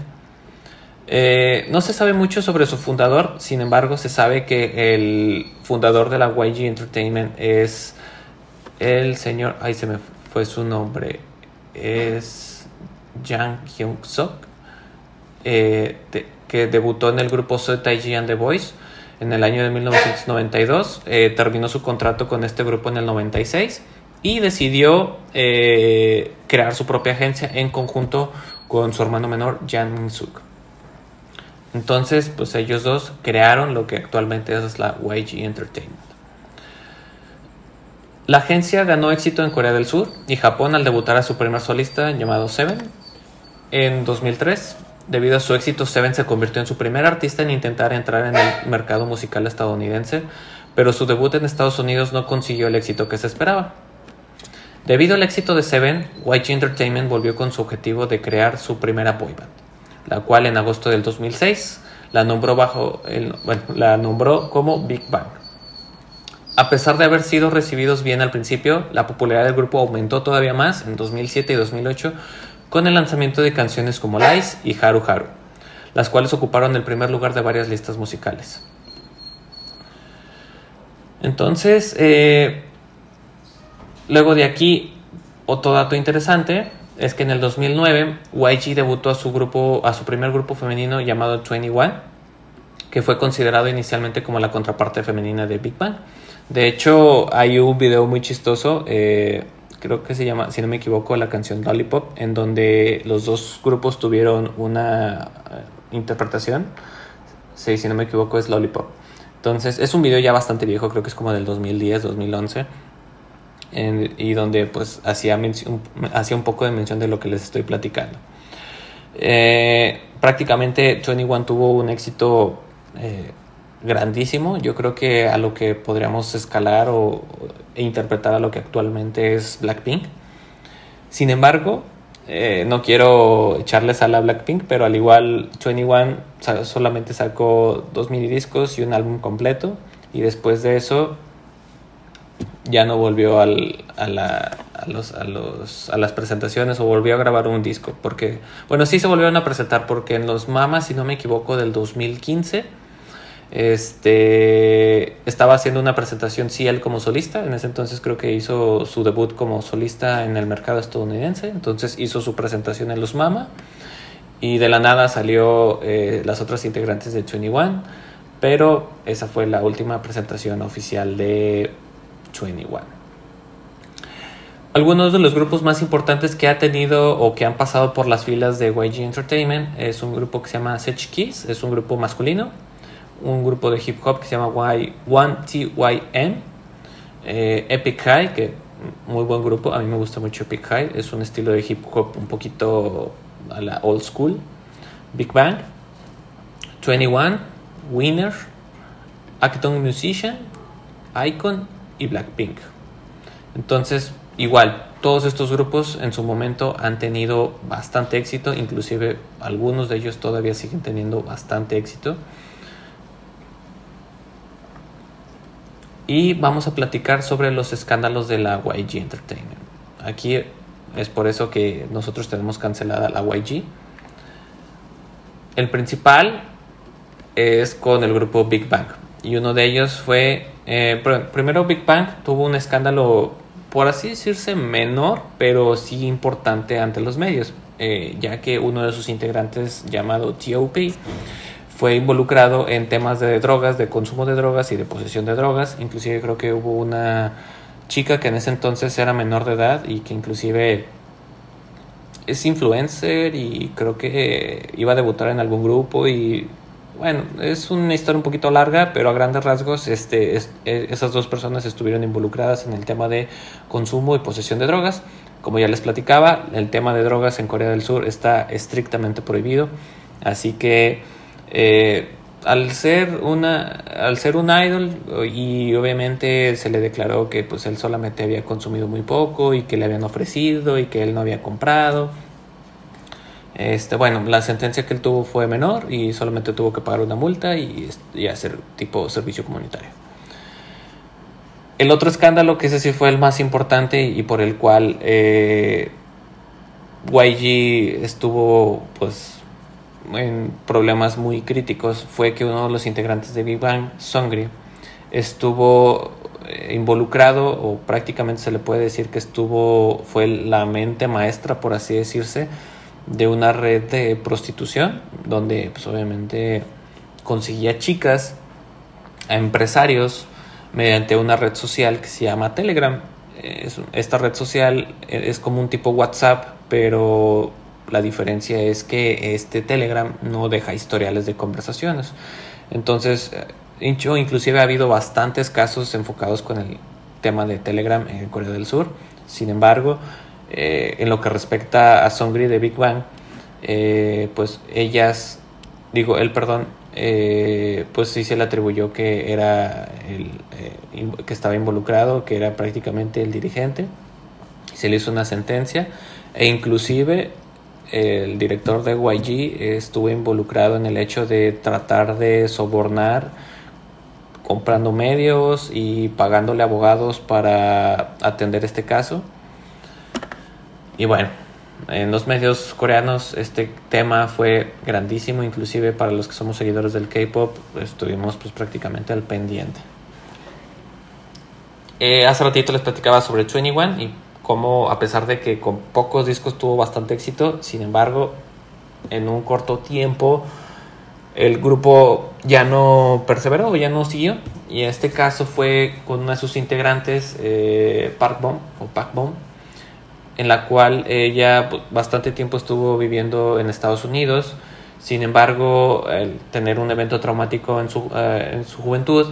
eh, no se sabe mucho sobre su fundador, sin embargo se sabe que el fundador de la YG Entertainment es el señor, ahí se me fue su nombre, es Jang Hyun Sok, eh, que debutó en el grupo So Taiji and the Boys en el año de 1992, eh, terminó su contrato con este grupo en el 96 y decidió eh, crear su propia agencia en conjunto con su hermano menor Jan Min Suk. Entonces, pues ellos dos crearon lo que actualmente es la YG Entertainment. La agencia ganó éxito en Corea del Sur y Japón al debutar a su primer solista llamado Seven en 2003. Debido a su éxito, Seven se convirtió en su primer artista en intentar entrar en el mercado musical estadounidense, pero su debut en Estados Unidos no consiguió el éxito que se esperaba. Debido al éxito de Seven, YG Entertainment volvió con su objetivo de crear su primera boyband, la cual en agosto del 2006 la nombró, bajo el, la nombró como Big Bang. A pesar de haber sido recibidos bien al principio, la popularidad del grupo aumentó todavía más en 2007 y 2008 con el lanzamiento de canciones como Lies y Haru Haru, las cuales ocuparon el primer lugar de varias listas musicales. Entonces, eh, luego de aquí, otro dato interesante es que en el 2009 YG debutó a su grupo, a su primer grupo femenino llamado 21, que fue considerado inicialmente como la contraparte femenina de Big Bang. De hecho, hay un video muy chistoso, eh, creo que se llama, si no me equivoco, la canción Lollipop, en donde los dos grupos tuvieron una eh, interpretación. Sí, si no me equivoco, es Lollipop. Entonces, es un video ya bastante viejo, creo que es como del 2010, 2011. y donde pues hacía, hacía un poco de mención de lo que les estoy platicando. Eh, prácticamente 21 tuvo un éxito eh, grandísimo. Yo creo que a lo que podríamos escalar o, e interpretar a lo que actualmente es Blackpink. Sin embargo, eh, no quiero echarles a la Blackpink, pero al igual 21 solamente sacó dos mini discos y un álbum completo. Y después de eso ya no volvió al, a, los, a, los, a las presentaciones o volvió a grabar un disco. Porque, bueno, sí se volvieron a presentar porque en los Mamas, si no me equivoco, del 2015 este, estaba haciendo una presentación, sí, él como solista. En ese entonces creo que hizo su debut como solista en el mercado estadounidense. Entonces hizo su presentación en Los Mama. Y de la nada salió eh, las otras integrantes de 21. Pero esa fue la última presentación oficial de 21. Algunos de los grupos más importantes que ha tenido o que han pasado por las filas de YG Entertainment es un grupo que se llama Sech Kiss, es un grupo masculino un grupo de hip hop que se llama y, 1TYM, eh, Epic High, que muy buen grupo, a mí me gusta mucho Epic High, es un estilo de hip hop un poquito a la old school, Big Bang, 21, Winner, Acton Musician, Icon y Blackpink. Entonces, igual, todos estos grupos en su momento han tenido bastante éxito, inclusive algunos de ellos todavía siguen teniendo bastante éxito. Y vamos a platicar sobre los escándalos de la YG Entertainment. Aquí es por eso que nosotros tenemos cancelada la YG. El principal es con el grupo Big Bang y uno de ellos fue, eh, primero Big Bang tuvo un escándalo, por así decirse, menor, pero sí importante ante los medios, eh, ya que uno de sus integrantes llamado T.O.P fue involucrado en temas de drogas, de consumo de drogas y de posesión de drogas. Inclusive creo que hubo una chica que en ese entonces era menor de edad y que inclusive es influencer y creo que iba a debutar en algún grupo y bueno, es una historia un poquito larga, pero a grandes rasgos este, e, esas dos personas estuvieron involucradas en el tema de consumo y posesión de drogas. Como ya les platicaba, el tema de drogas en Corea del Sur está estrictamente prohibido, así que eh, al ser una al ser un idol y obviamente se le declaró que pues él solamente había consumido muy poco y que le habían ofrecido y que él no había comprado. Este bueno la sentencia que él tuvo fue menor y solamente tuvo que pagar una multa y, hacer tipo servicio comunitario. El otro escándalo que ese sí fue el más importante y por el cual eh, YG estuvo pues en problemas muy críticos fue que uno de los integrantes de Big Bang, Songri, estuvo eh, involucrado o prácticamente se le puede decir que estuvo, fue la mente maestra, por así decirse, de una red de prostitución, donde pues obviamente conseguía chicas a empresarios mediante una red social que se llama Telegram. esta red social es como un tipo WhatsApp, pero la diferencia es que este Telegram no deja historiales de conversaciones. Entonces, inclusive ha habido bastantes casos enfocados con el tema de Telegram en Corea del Sur. Sin embargo, eh, en lo que respecta a Songri de Big Bang, eh, pues ellas, digo, él, perdón, eh, pues sí se le atribuyó que era el que estaba involucrado, que era prácticamente el dirigente. Se le hizo una sentencia e inclusive el director de YG estuvo involucrado en el hecho de tratar de sobornar comprando medios y pagándole abogados para atender este caso. Y bueno, en los medios coreanos este tema fue grandísimo, inclusive para los que somos seguidores del K-pop, estuvimos pues prácticamente al pendiente. Eh, hace ratito les platicaba sobre 21 y cómo a pesar de que con pocos discos tuvo bastante éxito, sin embargo, en un corto tiempo el grupo ya no perseveró, ya no siguió. Y en este caso fue con una de sus integrantes, eh, Park Bom o Park en la cual ella bastante tiempo estuvo viviendo en Estados Unidos. Sin embargo, tener un evento traumático en su, eh, en su juventud,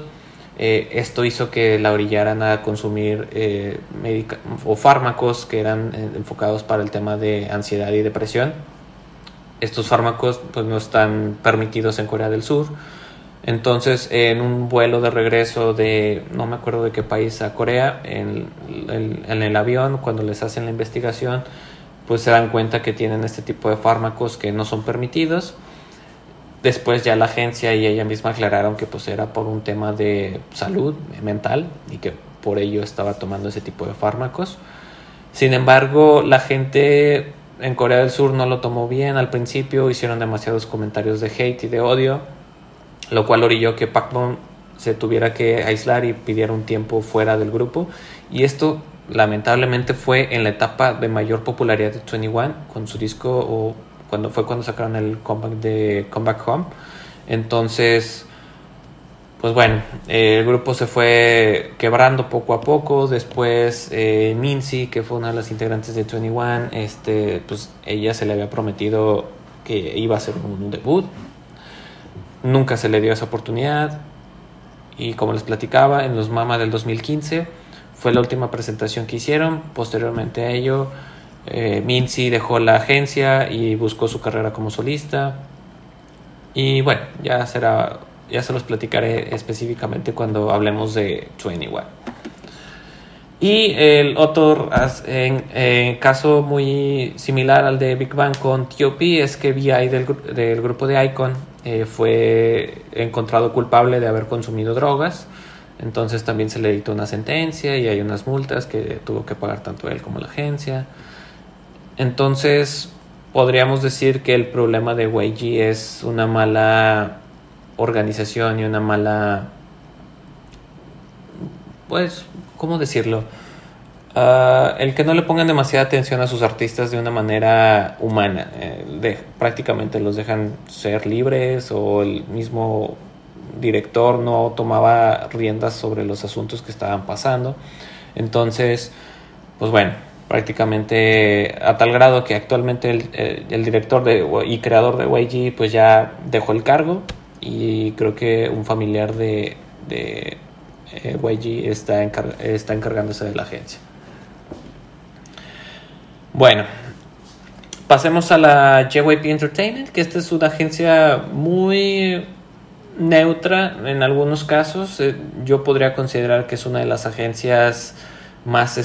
eh, esto hizo que la orillaran a consumir eh, o fármacos que eran eh, enfocados para el tema de ansiedad y depresión. Estos fármacos pues, no están permitidos en Corea del Sur. Entonces, en un vuelo de regreso de, no me acuerdo de qué país, a Corea, en, en el avión, cuando les hacen la investigación, pues se dan cuenta que tienen este tipo de fármacos que no son permitidos Después ya la agencia y ella misma aclararon que pues era por un tema de salud mental y que por ello estaba tomando ese tipo de fármacos. Sin embargo, la gente en Corea del Sur no lo tomó bien al principio, hicieron demasiados comentarios de hate y de odio, lo cual orilló que Park se tuviera que aislar y pidiera un tiempo fuera del grupo. Y esto lamentablemente fue en la etapa de mayor popularidad de 21 con su disco o cuando fue cuando sacaron el comeback de Comeback Home. Entonces, pues bueno, el grupo se fue quebrando poco a poco. Después, eh, Minzy, que fue una de las integrantes de 21, este, pues ella se le había prometido que iba a hacer un debut. Nunca se le dio esa oportunidad. Y como les platicaba, en los Mama del 2015 fue la última presentación que hicieron. Posteriormente a ello, eh, Minzy dejó la agencia y buscó su carrera como solista. Y bueno, ya será, ya se los platicaré específicamente cuando hablemos de 21. Y el otro en, caso muy similar al de Big Bang con T.O.P. es que VI del, del grupo de Icon eh, fue encontrado culpable de haber consumido drogas. Entonces también se le dictó una sentencia y hay unas multas que tuvo que pagar tanto él como la agencia. Entonces, podríamos decir que el problema de YG es una mala organización y una mala... Pues, ¿cómo decirlo? Ah, el que no le pongan demasiada atención a sus artistas de una manera humana. Eh, prácticamente los dejan ser libres o el mismo director no tomaba riendas sobre los asuntos que estaban pasando. Entonces, pues bueno, prácticamente a tal grado que actualmente el, director de, y creador de YG pues ya dejó el cargo y creo que un familiar de, de eh, YG está, está encargándose de la agencia. Bueno, pasemos a la JYP Entertainment, que esta es una agencia muy neutra en algunos casos. Eh, yo podría considerar que es una de las agencias más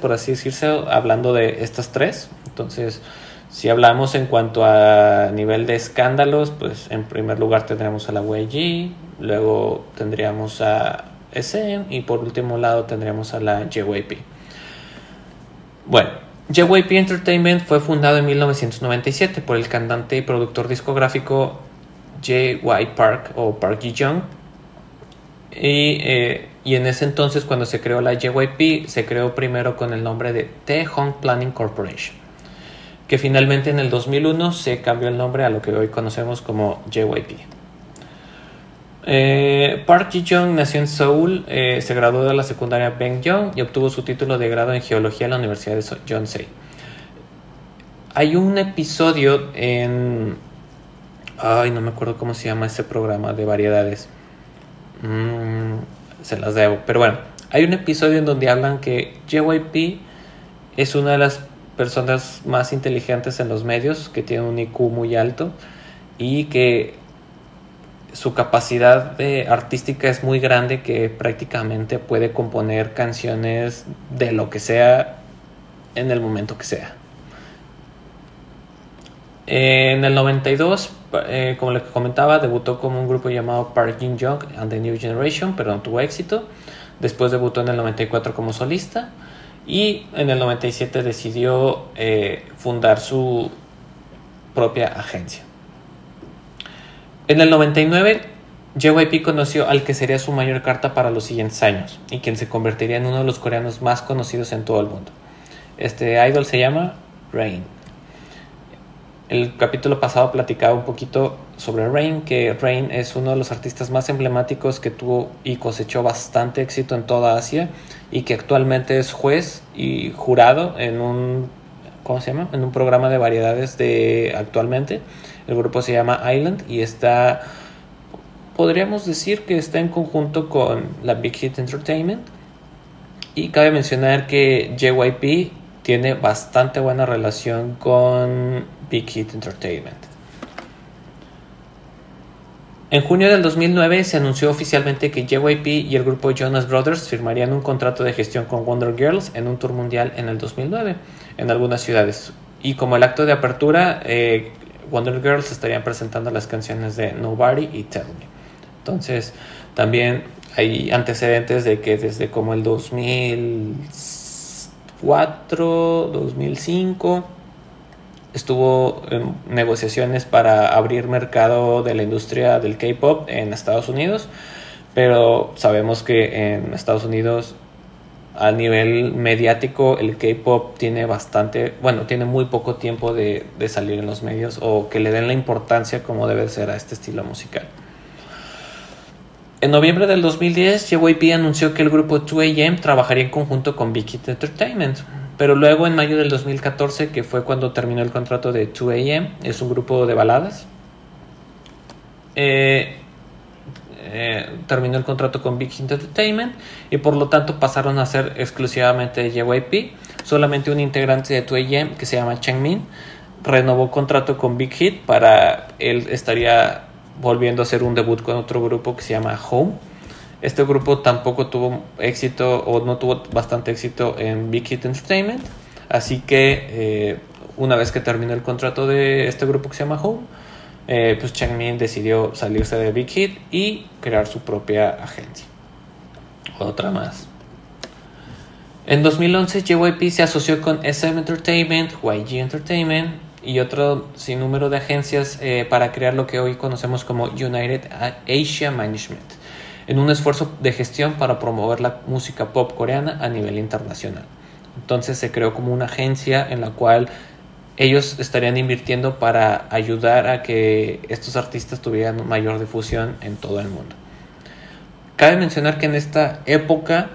por así decirse, hablando de estas tres. Entonces, si hablamos en cuanto a nivel de escándalos, pues en primer lugar tendríamos a la YG, luego tendríamos a SM y por último lado tendríamos a la JYP. Bueno, JYP Entertainment fue fundado en 1997 por el cantante y productor discográfico J.Y. Park o Park Ji-young y eh, y en ese entonces cuando se creó la JYP se creó primero con el nombre de The Hong Planning Corporation, que finalmente en el 2001 se cambió el nombre a lo que hoy conocemos como JYP. Eh, Park Ji-young nació en Seúl, eh, se graduó de la secundaria Ben-young y obtuvo su título de grado en geología en la Universidad de Yonsei. Hay un episodio en... Ay, no me acuerdo cómo se llama ese programa de variedades. Mm, se las debo. Pero bueno, hay un episodio en donde hablan que JYP es una de las personas más inteligentes en los medios, que tiene un IQ muy alto y que su capacidad de artística es muy grande que prácticamente puede componer canciones de lo que sea en el momento que sea. En el 92, eh, como les comentaba, debutó como un grupo llamado Park Jin Young and the New Generation, pero no tuvo éxito. Después debutó en el 94 como solista y en el 97 decidió eh, fundar su propia agencia. En el 99, JYP conoció al que sería su mayor carta para los siguientes años y quien se convertiría en uno de los coreanos más conocidos en todo el mundo. Este idol se llama Rain. El capítulo pasado platicaba un poquito sobre Rain, que Rain es uno de los artistas más emblemáticos que tuvo y cosechó bastante éxito en toda Asia y que actualmente es juez y jurado en un ¿cómo se llama? En un programa de variedades de actualmente. El grupo se llama Island y está, podríamos decir que está en conjunto con la Big Hit Entertainment. Y cabe mencionar que JYP tiene bastante buena relación con Big Hit Entertainment. En junio del 2009 se anunció oficialmente que JYP y el grupo Jonas Brothers firmarían un contrato de gestión con Wonder Girls en un tour mundial en el 2009 en algunas ciudades. Y como el acto de apertura, eh, Wonder Girls estarían presentando las canciones de Nobody y Tell Me. Entonces, también hay antecedentes de que desde como el 2004, 2005, estuvo en negociaciones para abrir mercado de la industria del K-Pop en Estados Unidos, pero sabemos que en Estados Unidos a nivel mediático el K-Pop tiene bastante, bueno, tiene muy poco tiempo de, de, salir en los medios o que le den la importancia como debe ser a este estilo musical. En noviembre del 2010, JYP anunció que el grupo 2AM trabajaría en conjunto con Big Hit Entertainment, pero luego en mayo del 2014, que fue cuando terminó el contrato de 2AM, es un grupo de baladas, eh, eh, terminó el contrato con Big Hit Entertainment y por lo tanto pasaron a ser exclusivamente JYP. Solamente un integrante de 2AM que se llama Changmin renovó contrato con Big Hit para él estaría volviendo a hacer un debut con otro grupo que se llama Home. Este grupo tampoco tuvo éxito o no tuvo bastante éxito en Big Hit Entertainment. Así que eh, una vez que terminó el contrato de este grupo que se llama Home, eh, pues Changmin decidió salirse de Big Hit y crear su propia agencia. Otra más. En 2011 JYP se asoció con SM Entertainment, YG Entertainment y otro sinnúmero de agencias eh, para crear lo que hoy conocemos como United Asia Management, en un esfuerzo de gestión para promover la música pop coreana a nivel internacional. Entonces se creó como una agencia en la cual ellos estarían invirtiendo para ayudar a que estos artistas tuvieran mayor difusión en todo el mundo. Cabe mencionar que en esta época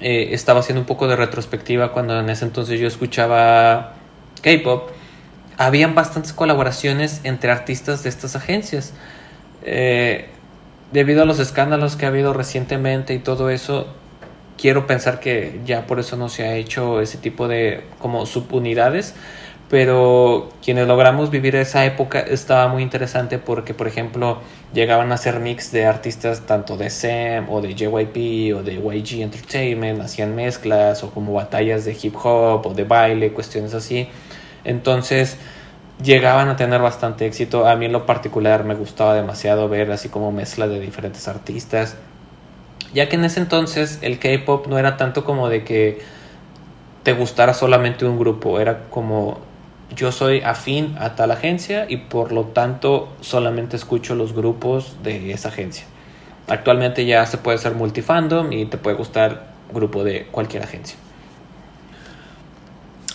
eh, estaba haciendo un poco de retrospectiva cuando en ese entonces yo escuchaba K-Pop. Habían bastantes colaboraciones entre artistas de estas agencias. Eh, debido a los escándalos que ha habido recientemente y todo eso, quiero pensar que ya por eso no se ha hecho ese tipo de como subunidades pero quienes logramos vivir esa época estaba muy interesante porque, por ejemplo, llegaban a hacer mix de artistas tanto de SEM o de JYP o de YG Entertainment, hacían mezclas o como batallas de hip hop o de baile, cuestiones así. Entonces llegaban a tener bastante éxito. A mí en lo particular me gustaba demasiado ver así como mezcla de diferentes artistas. Ya que en ese entonces el K-Pop no era tanto como de que te gustara solamente un grupo, era como yo soy afín a tal agencia y por lo tanto solamente escucho los grupos de esa agencia. Actualmente ya se puede ser multifandom y te puede gustar grupo de cualquier agencia.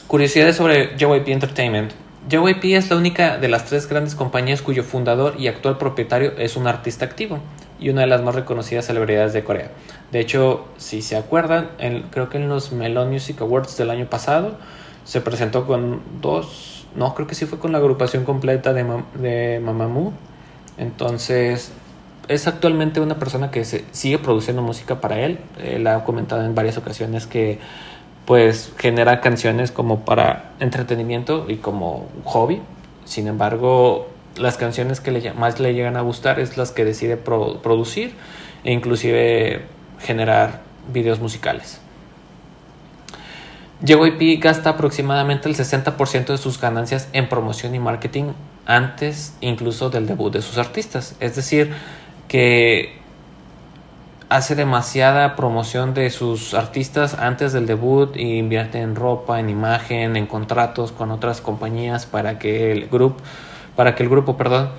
Curiosidades sobre JYP Entertainment. JYP es la única de las tres grandes compañías cuyo fundador y actual propietario es un artista activo y una de las más reconocidas celebridades de Corea. De hecho, si se acuerdan, creo que en los Melon Music Awards del año pasado se presentó con dos, no, creo que sí fue con la agrupación completa de, de Mamamoo. Entonces, es actualmente una persona que se sigue produciendo música para él. Él ha comentado en varias ocasiones que pues genera canciones como para entretenimiento y como hobby. Sin embargo, las canciones que más le llegan a gustar es las que decide producir e inclusive generar videos musicales. JYP gasta aproximadamente el 60% de sus ganancias en promoción y marketing antes incluso del debut de sus artistas. Es decir, que hace demasiada promoción de sus artistas antes del debut y invierte en ropa, en imagen, en contratos con otras compañías para que el grupo, para que el grupo, perdón,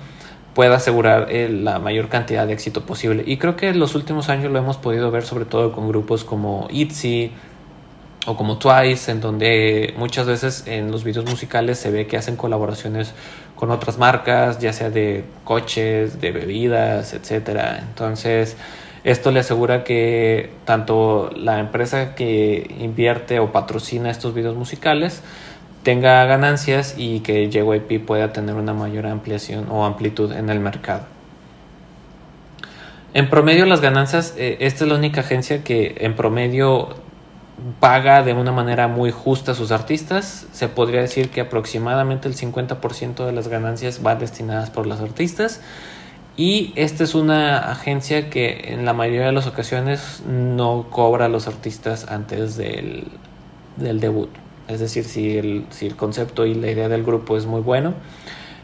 pueda asegurar eh, la mayor cantidad de éxito posible. Y creo que en los últimos años lo hemos podido ver sobre todo con grupos como ITZY o como Twice, en donde muchas veces en los videos musicales se ve que hacen colaboraciones con otras marcas, ya sea de coches, de bebidas, etcétera. Entonces, esto le asegura que tanto la empresa que invierte o patrocina estos videos musicales tenga ganancias y que JYP pueda tener una mayor ampliación o amplitud en el mercado. En promedio las ganancias, eh, esta es la única agencia que en promedio paga de una manera muy justa a sus artistas. Se podría decir que aproximadamente el 50% de las ganancias van destinadas por los artistas y esta es una agencia que en la mayoría de las ocasiones no cobra a los artistas antes del, debut. Es decir, si el, si el concepto y la idea del grupo es muy bueno,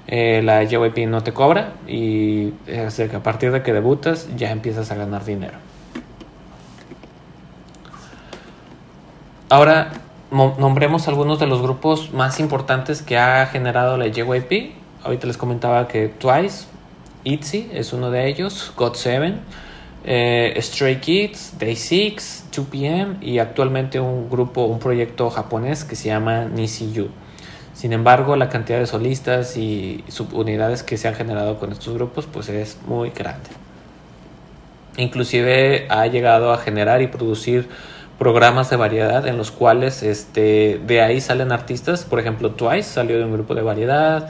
eh, la JYP no te cobra y que a partir de que debutas ya empiezas a ganar dinero. Ahora nombremos algunos de los grupos más importantes que ha generado la JYP. Ahorita les comentaba que Twice, ITZY es uno de ellos, GOT7, eh, Stray Kids, Day6, 2PM y actualmente un grupo, un proyecto japonés que se llama Nisiyu. Sin embargo, la cantidad de solistas y subunidades que se han generado con estos grupos pues es muy grande. Inclusive ha llegado a generar y producir programas de variedad en los cuales este, de ahí salen artistas, por ejemplo Twice salió de un grupo de variedad,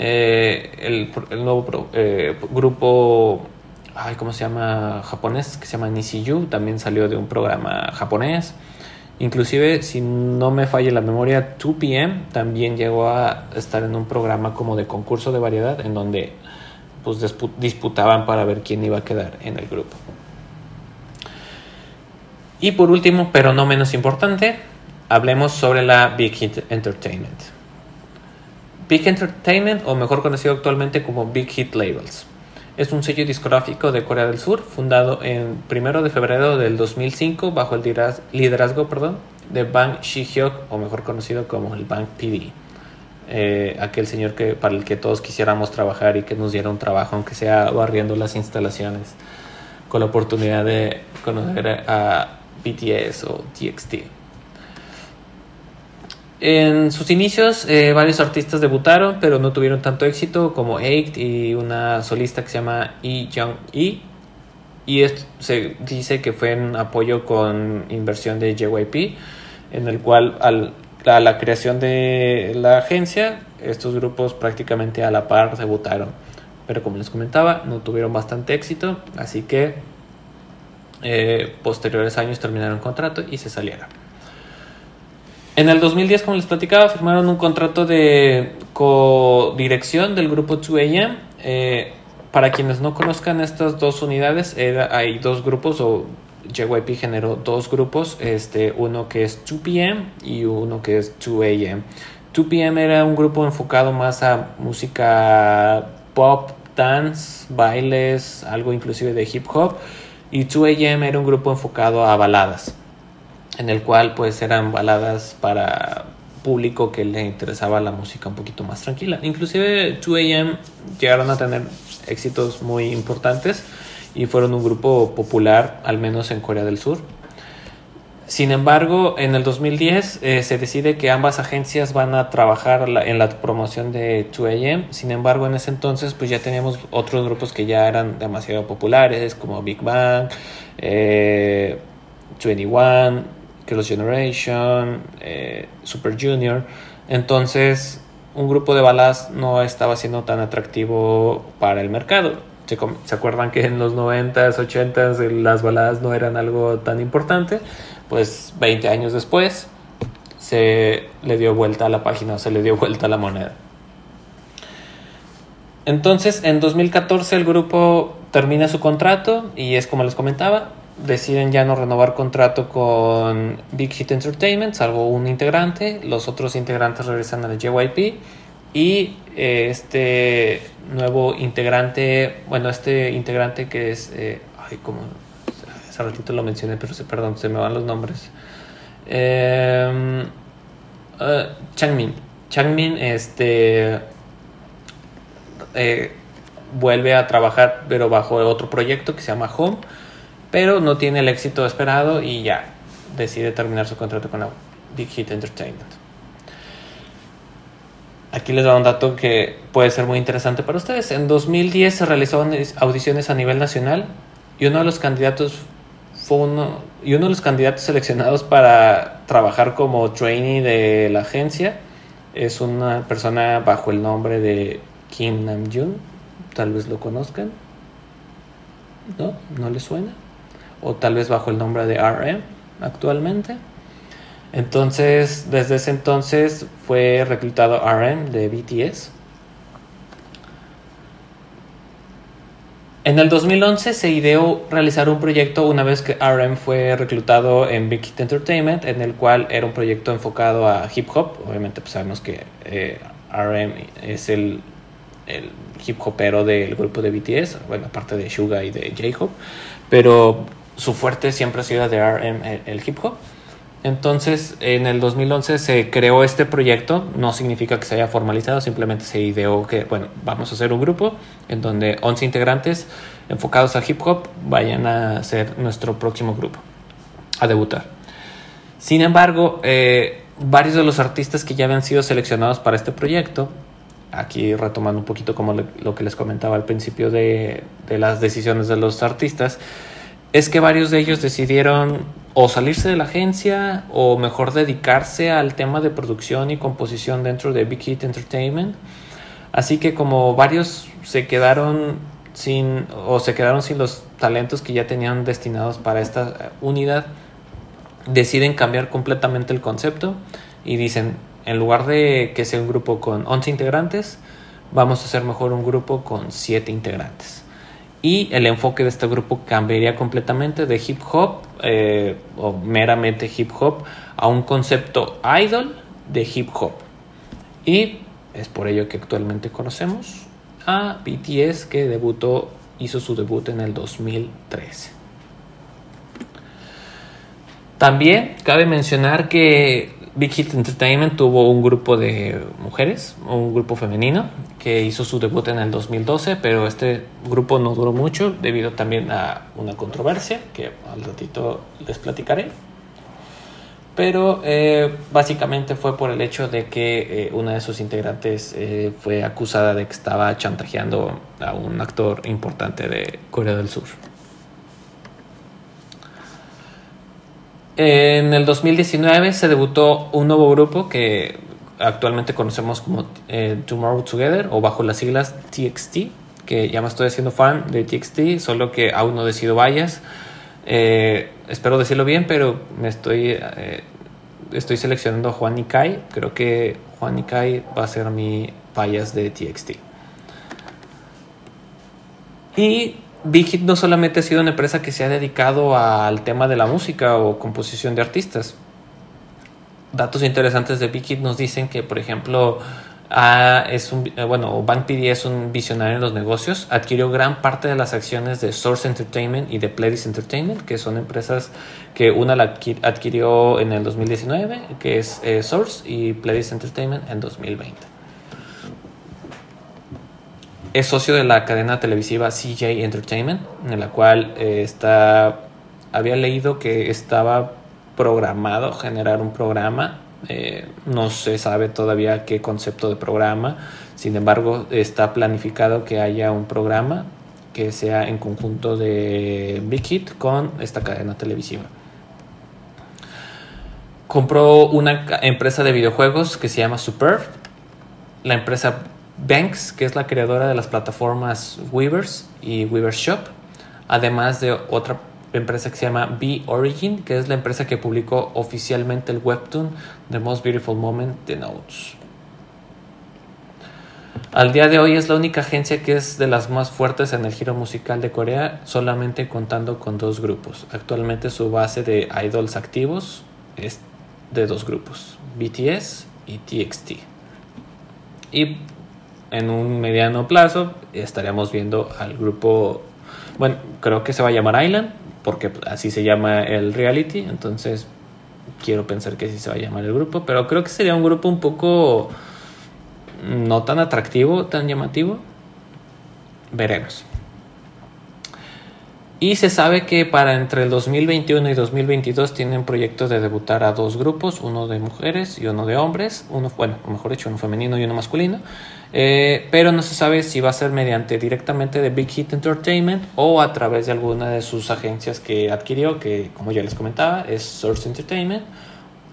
eh, el, nuevo eh, grupo, ¿cómo se llama? Japonés, que se llama Nisiyu, también salió de un programa japonés. Inclusive, si no me falla la memoria, 2PM también llegó a estar en un programa como de concurso de variedad en donde pues disputaban para ver quién iba a quedar en el grupo. Y por último, pero no menos importante, hablemos sobre la Big Hit Entertainment. Big Entertainment, o mejor conocido actualmente como Big Hit Labels. Es un sello discográfico de Corea del Sur, fundado en 1 de febrero del 2005 bajo el liderazgo perdón, de Bang Shi-hyuk, o mejor conocido como el Bang PD. Eh, aquel señor que, para el que todos quisiéramos trabajar y que nos diera un trabajo, aunque sea barriendo las instalaciones, con la oportunidad de conocer a BTS o TXT. En sus inicios, eh, varios artistas debutaron, pero no tuvieron tanto éxito como Eight y una solista que se llama Lee Jung-e. Y esto se dice que fue en apoyo con inversión de JYP, en el cual al, a la creación de la agencia, estos grupos prácticamente a la par debutaron. Pero como les comentaba, no tuvieron bastante éxito, así que eh, posteriores años terminaron el contrato y se salieron. En el 2010, como les platicaba, firmaron un contrato de codirección del grupo 2AM. Eh, para quienes no conozcan estas dos unidades, hay dos grupos, o JYP generó dos grupos, este, uno que es 2PM y uno que es 2AM. 2PM era un grupo enfocado más a música pop, dance, bailes, algo inclusive de hip hop, y 2AM era un grupo enfocado a baladas en el cual pues eran baladas para público que le interesaba la música un poquito más tranquila. Inclusive 2AM llegaron a tener éxitos muy importantes y fueron un grupo popular, al menos en Corea del Sur. Sin embargo, en el 2010 eh, se decide que ambas agencias van a trabajar en la promoción de 2AM. Sin embargo, en ese entonces pues ya teníamos otros grupos que ya eran demasiado populares, como Big Bang, eh, 21, Girls' Generation, eh, Super Junior. Entonces, un grupo de balas no estaba siendo tan atractivo para el mercado. ¿Se, ¿Se acuerdan que en los 90s, 80s las baladas no eran algo tan importante? pues 20 años después se le dio vuelta a la página, se le dio vuelta a la moneda. Entonces, en 2014 el grupo termina su contrato y es como les comentaba, deciden ya no renovar contrato con Big Hit Entertainment, salvo un integrante, los otros integrantes regresan al JYP y eh, este nuevo integrante, bueno, este integrante que es, eh, ay, como hace ratito lo mencioné, pero perdón, se me van los nombres. Eh, uh, Changmin. Changmin este, eh, vuelve a trabajar, pero bajo otro proyecto que se llama Home, pero no tiene el éxito esperado y ya decide terminar su contrato con Big Hit Entertainment. Aquí les doy un dato que puede ser muy interesante para ustedes. En 2010 se realizaron audiciones a nivel nacional y uno de los candidatos uno, y uno de los candidatos seleccionados para trabajar como trainee de la agencia es una persona bajo el nombre de Kim Nam-jun. Tal vez lo conozcan. ¿No? ¿No le suena? O tal vez bajo el nombre de RM actualmente. Entonces, desde ese entonces fue reclutado RM de BTS En el 2011 se ideó realizar un proyecto una vez que RM fue reclutado en Big Hit Entertainment, en el cual era un proyecto enfocado a hip hop. Obviamente pues sabemos que eh, RM es el, el, hip hopero del grupo de BTS, bueno, aparte de Suga y de J-Hope, pero su fuerte siempre ha sido de RM el hip hop. Entonces, en el 2011 se creó este proyecto, no significa que se haya formalizado, simplemente se ideó que, bueno, vamos a hacer un grupo en donde 11 integrantes enfocados a hip hop vayan a ser nuestro próximo grupo, a debutar. Sin embargo, eh, varios de los artistas que ya habían sido seleccionados para este proyecto, aquí retomando un poquito como lo que les comentaba al principio de, de las decisiones de los artistas, es que varios de ellos decidieron o salirse de la agencia o mejor dedicarse al tema de producción y composición dentro de Big Hit Entertainment. Así que como varios se quedaron sin o se quedaron sin los talentos que ya tenían destinados para esta unidad, deciden cambiar completamente el concepto y dicen, en lugar de que sea un grupo con 11 integrantes, vamos a hacer mejor un grupo con 7 integrantes y el enfoque de este grupo cambiaría completamente de hip hop eh, o meramente hip hop a un concepto idol de hip hop. Y es por ello que actualmente conocemos a BTS que debutó, hizo su debut en el 2013. También cabe mencionar que Big Hit Entertainment tuvo un grupo de mujeres, un grupo femenino, que hizo su debut en el 2012, pero este grupo no duró mucho debido también a una controversia que al ratito les platicaré. Pero eh, básicamente fue por el hecho de que eh, una de sus integrantes eh, fue acusada de que estaba chantajeando a un actor importante de Corea del Sur. En el 2019 se debutó un nuevo grupo que actualmente conocemos como eh, Tomorrow Together o bajo las siglas TXT, que ya me estoy haciendo fan de TXT, solo que aún no decido vallas. Eh, espero decirlo bien, pero me estoy, eh, estoy seleccionando a Juan Nikai. Creo que Juan Nikai va a ser mi vallas de TXT. Y Big no solamente ha sido una empresa que se ha dedicado al tema de la música o composición de artistas. Datos interesantes de Big nos dicen que, por ejemplo, es un, eh, bueno, Bank PD es un visionario en los negocios. Adquirió gran parte de las acciones de Source Entertainment y de Pledis Entertainment, que son empresas que una la adquirió en el 2019, que es eh, Source, y Pledis Entertainment en 2020. Es socio de la cadena televisiva CJ Entertainment, en la cual eh, está, había leído que estaba programado generar un programa. Eh, no se sabe todavía qué concepto de programa, sin embargo está planificado que haya un programa que sea en conjunto de Big Hit con esta cadena televisiva. Compró una empresa de videojuegos que se llama Superb, la empresa Banks, que es la creadora de las plataformas Weavers y Weavers Shop, además de otra empresa que se llama B Origin, que es la empresa que publicó oficialmente el webtoon The Most Beautiful Moment The Notes. Al día de hoy es la única agencia que es de las más fuertes en el giro musical de Corea, solamente contando con dos grupos. Actualmente su base de idols activos es de dos grupos, BTS y TXT. Y en un mediano plazo estaríamos viendo al grupo, bueno, creo que se va a llamar Island, porque así se llama el reality, entonces quiero pensar que así se va a llamar el grupo, pero creo que sería un grupo un poco no tan atractivo, tan llamativo. Veremos. Y se sabe que para entre el 2021 y 2022 tienen proyectos de debutar a dos grupos, uno de mujeres y uno de hombres, uno, bueno, mejor dicho, uno femenino y uno masculino. Eh, pero no se sabe si va a ser mediante directamente de Big Hit Entertainment o a través de alguna de sus agencias que adquirió, que como ya les comentaba, es Source Entertainment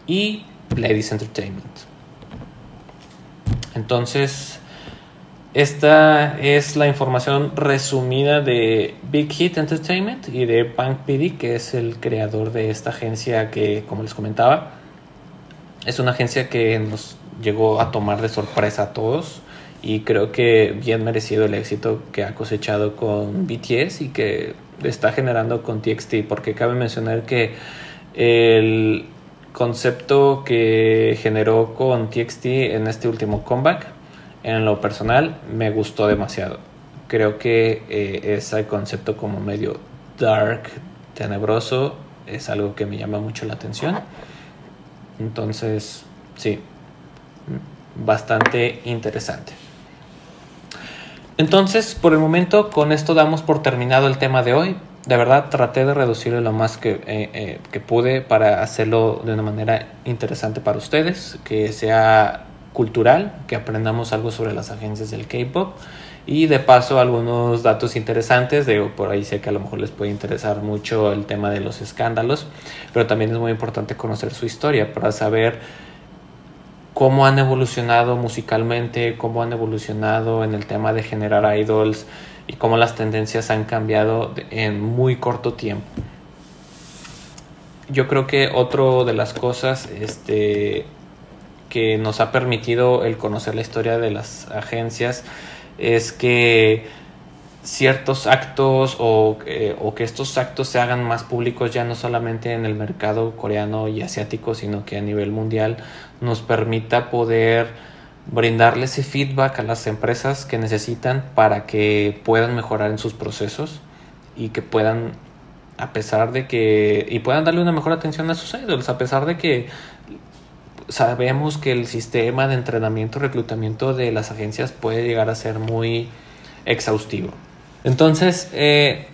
y Ladies Entertainment. Entonces, esta es la información resumida de Big Hit Entertainment y de Punk PD, que es el creador de esta agencia que, como les comentaba, es una agencia que nos llegó a tomar de sorpresa a todos y creo que bien merecido el éxito que ha cosechado con BTS y que está generando con TXT, porque cabe mencionar que el concepto que generó con TXT en este último comeback, en lo personal, me gustó demasiado. Creo que eh, ese concepto como medio dark, tenebroso, es algo que me llama mucho la atención. Entonces, sí, bastante interesante. Entonces, por el momento, con esto damos por terminado el tema de hoy de verdad traté de reducirlo lo más que, eh, eh, que pude para hacerlo de una manera interesante para ustedes, que sea cultural, que aprendamos algo sobre las agencias del K-Pop y de paso algunos datos interesantes, de, por ahí sé que a lo mejor les puede interesar mucho el tema de los escándalos, pero también es muy importante conocer su historia para saber cómo han evolucionado musicalmente, cómo han evolucionado en el tema de generar idols, y cómo las tendencias han cambiado en muy corto tiempo. Yo creo que otro de las cosas este, que nos ha permitido el conocer la historia de las agencias es que ciertos actos o, eh, o, que estos actos se hagan más públicos ya no solamente en el mercado coreano y asiático, sino que a nivel mundial nos permita poder brindarle ese feedback a las empresas que necesitan para que puedan mejorar en sus procesos y que puedan a pesar de que y puedan darle una mejor atención a sus idols a pesar de que sabemos que el sistema de entrenamiento reclutamiento de las agencias puede llegar a ser muy exhaustivo. Entonces eh,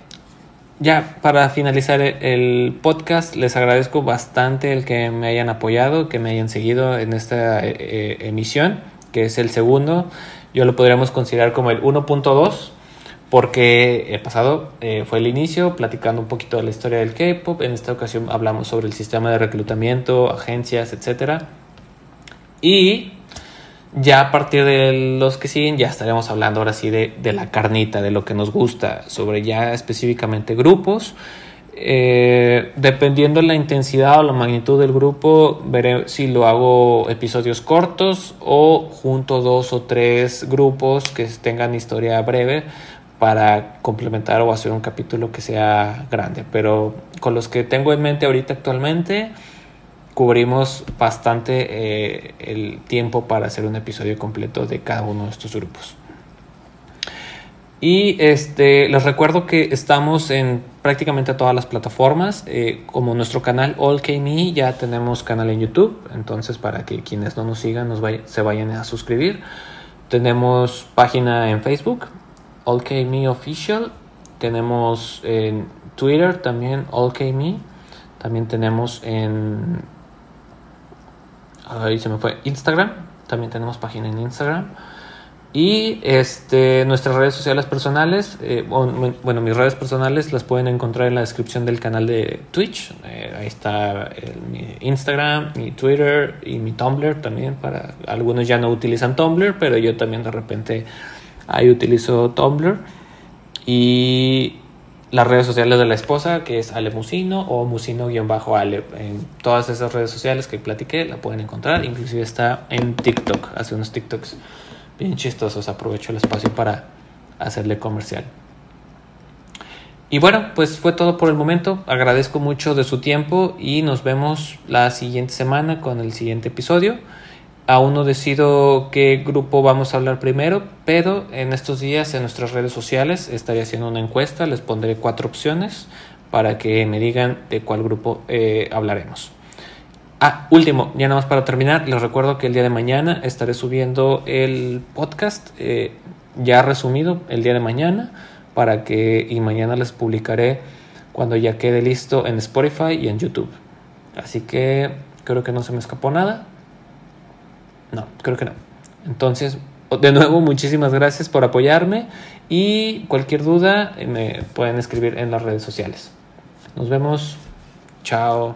ya para finalizar el podcast les agradezco bastante el que me hayan apoyado que me hayan seguido en esta eh, eh, emisión que es el segundo, yo lo podríamos considerar como el 1.2 porque el pasado eh, fue el inicio, platicando un poquito de la historia del K-Pop, en esta ocasión hablamos sobre el sistema de reclutamiento, agencias, etc. Y ya a partir de los que siguen ya estaremos hablando ahora sí de, de la carnita, de lo que nos gusta, sobre ya específicamente grupos eh, dependiendo de la intensidad o la magnitud del grupo, veré si lo hago episodios cortos o junto dos o tres grupos que tengan historia breve para complementar o hacer un capítulo que sea grande. Pero con los que tengo en mente ahorita actualmente, cubrimos bastante eh, el tiempo para hacer un episodio completo de cada uno de estos grupos. Y este, les recuerdo que estamos en prácticamente todas las plataformas. Eh, como nuestro canal All Me, ya tenemos canal en YouTube. Entonces, para que quienes no nos sigan nos se vayan a suscribir. Tenemos página en Facebook. allkme official. Tenemos en Twitter también allkme. También tenemos en ahí se me fue Instagram. También tenemos página en Instagram. Y este, nuestras redes sociales personales, eh, bueno, mis redes personales las pueden encontrar en la descripción del canal de Twitch. Eh, ahí está mi Instagram, mi Twitter y mi Tumblr también. Para algunos ya no utilizan Tumblr, pero yo también de repente ahí utilizo Tumblr. Y las redes sociales de la esposa, que es Ale Musino o Musino-Ale. En todas esas redes sociales que platiqué la pueden encontrar. Inclusive está en TikTok, hace unos TikToks bien chistosos. Aprovecho el espacio para hacerle comercial. Y bueno, pues fue todo por el momento. Agradezco mucho de su tiempo y nos vemos la siguiente semana con el siguiente episodio. Aún no decido qué grupo vamos a hablar primero, pero en estos días en nuestras redes sociales estaré haciendo una encuesta. Les pondré cuatro opciones para que me digan de cuál grupo eh, hablaremos. Ah, último, ya nada más para terminar, les recuerdo que el día de mañana estaré subiendo el podcast eh, ya resumido el día de mañana para que y mañana les publicaré cuando ya quede listo en Spotify y en YouTube. Así que creo que no se me escapó nada. No, creo que no. Entonces, de nuevo, muchísimas gracias por apoyarme y cualquier duda me pueden escribir en las redes sociales. Nos vemos. Chao.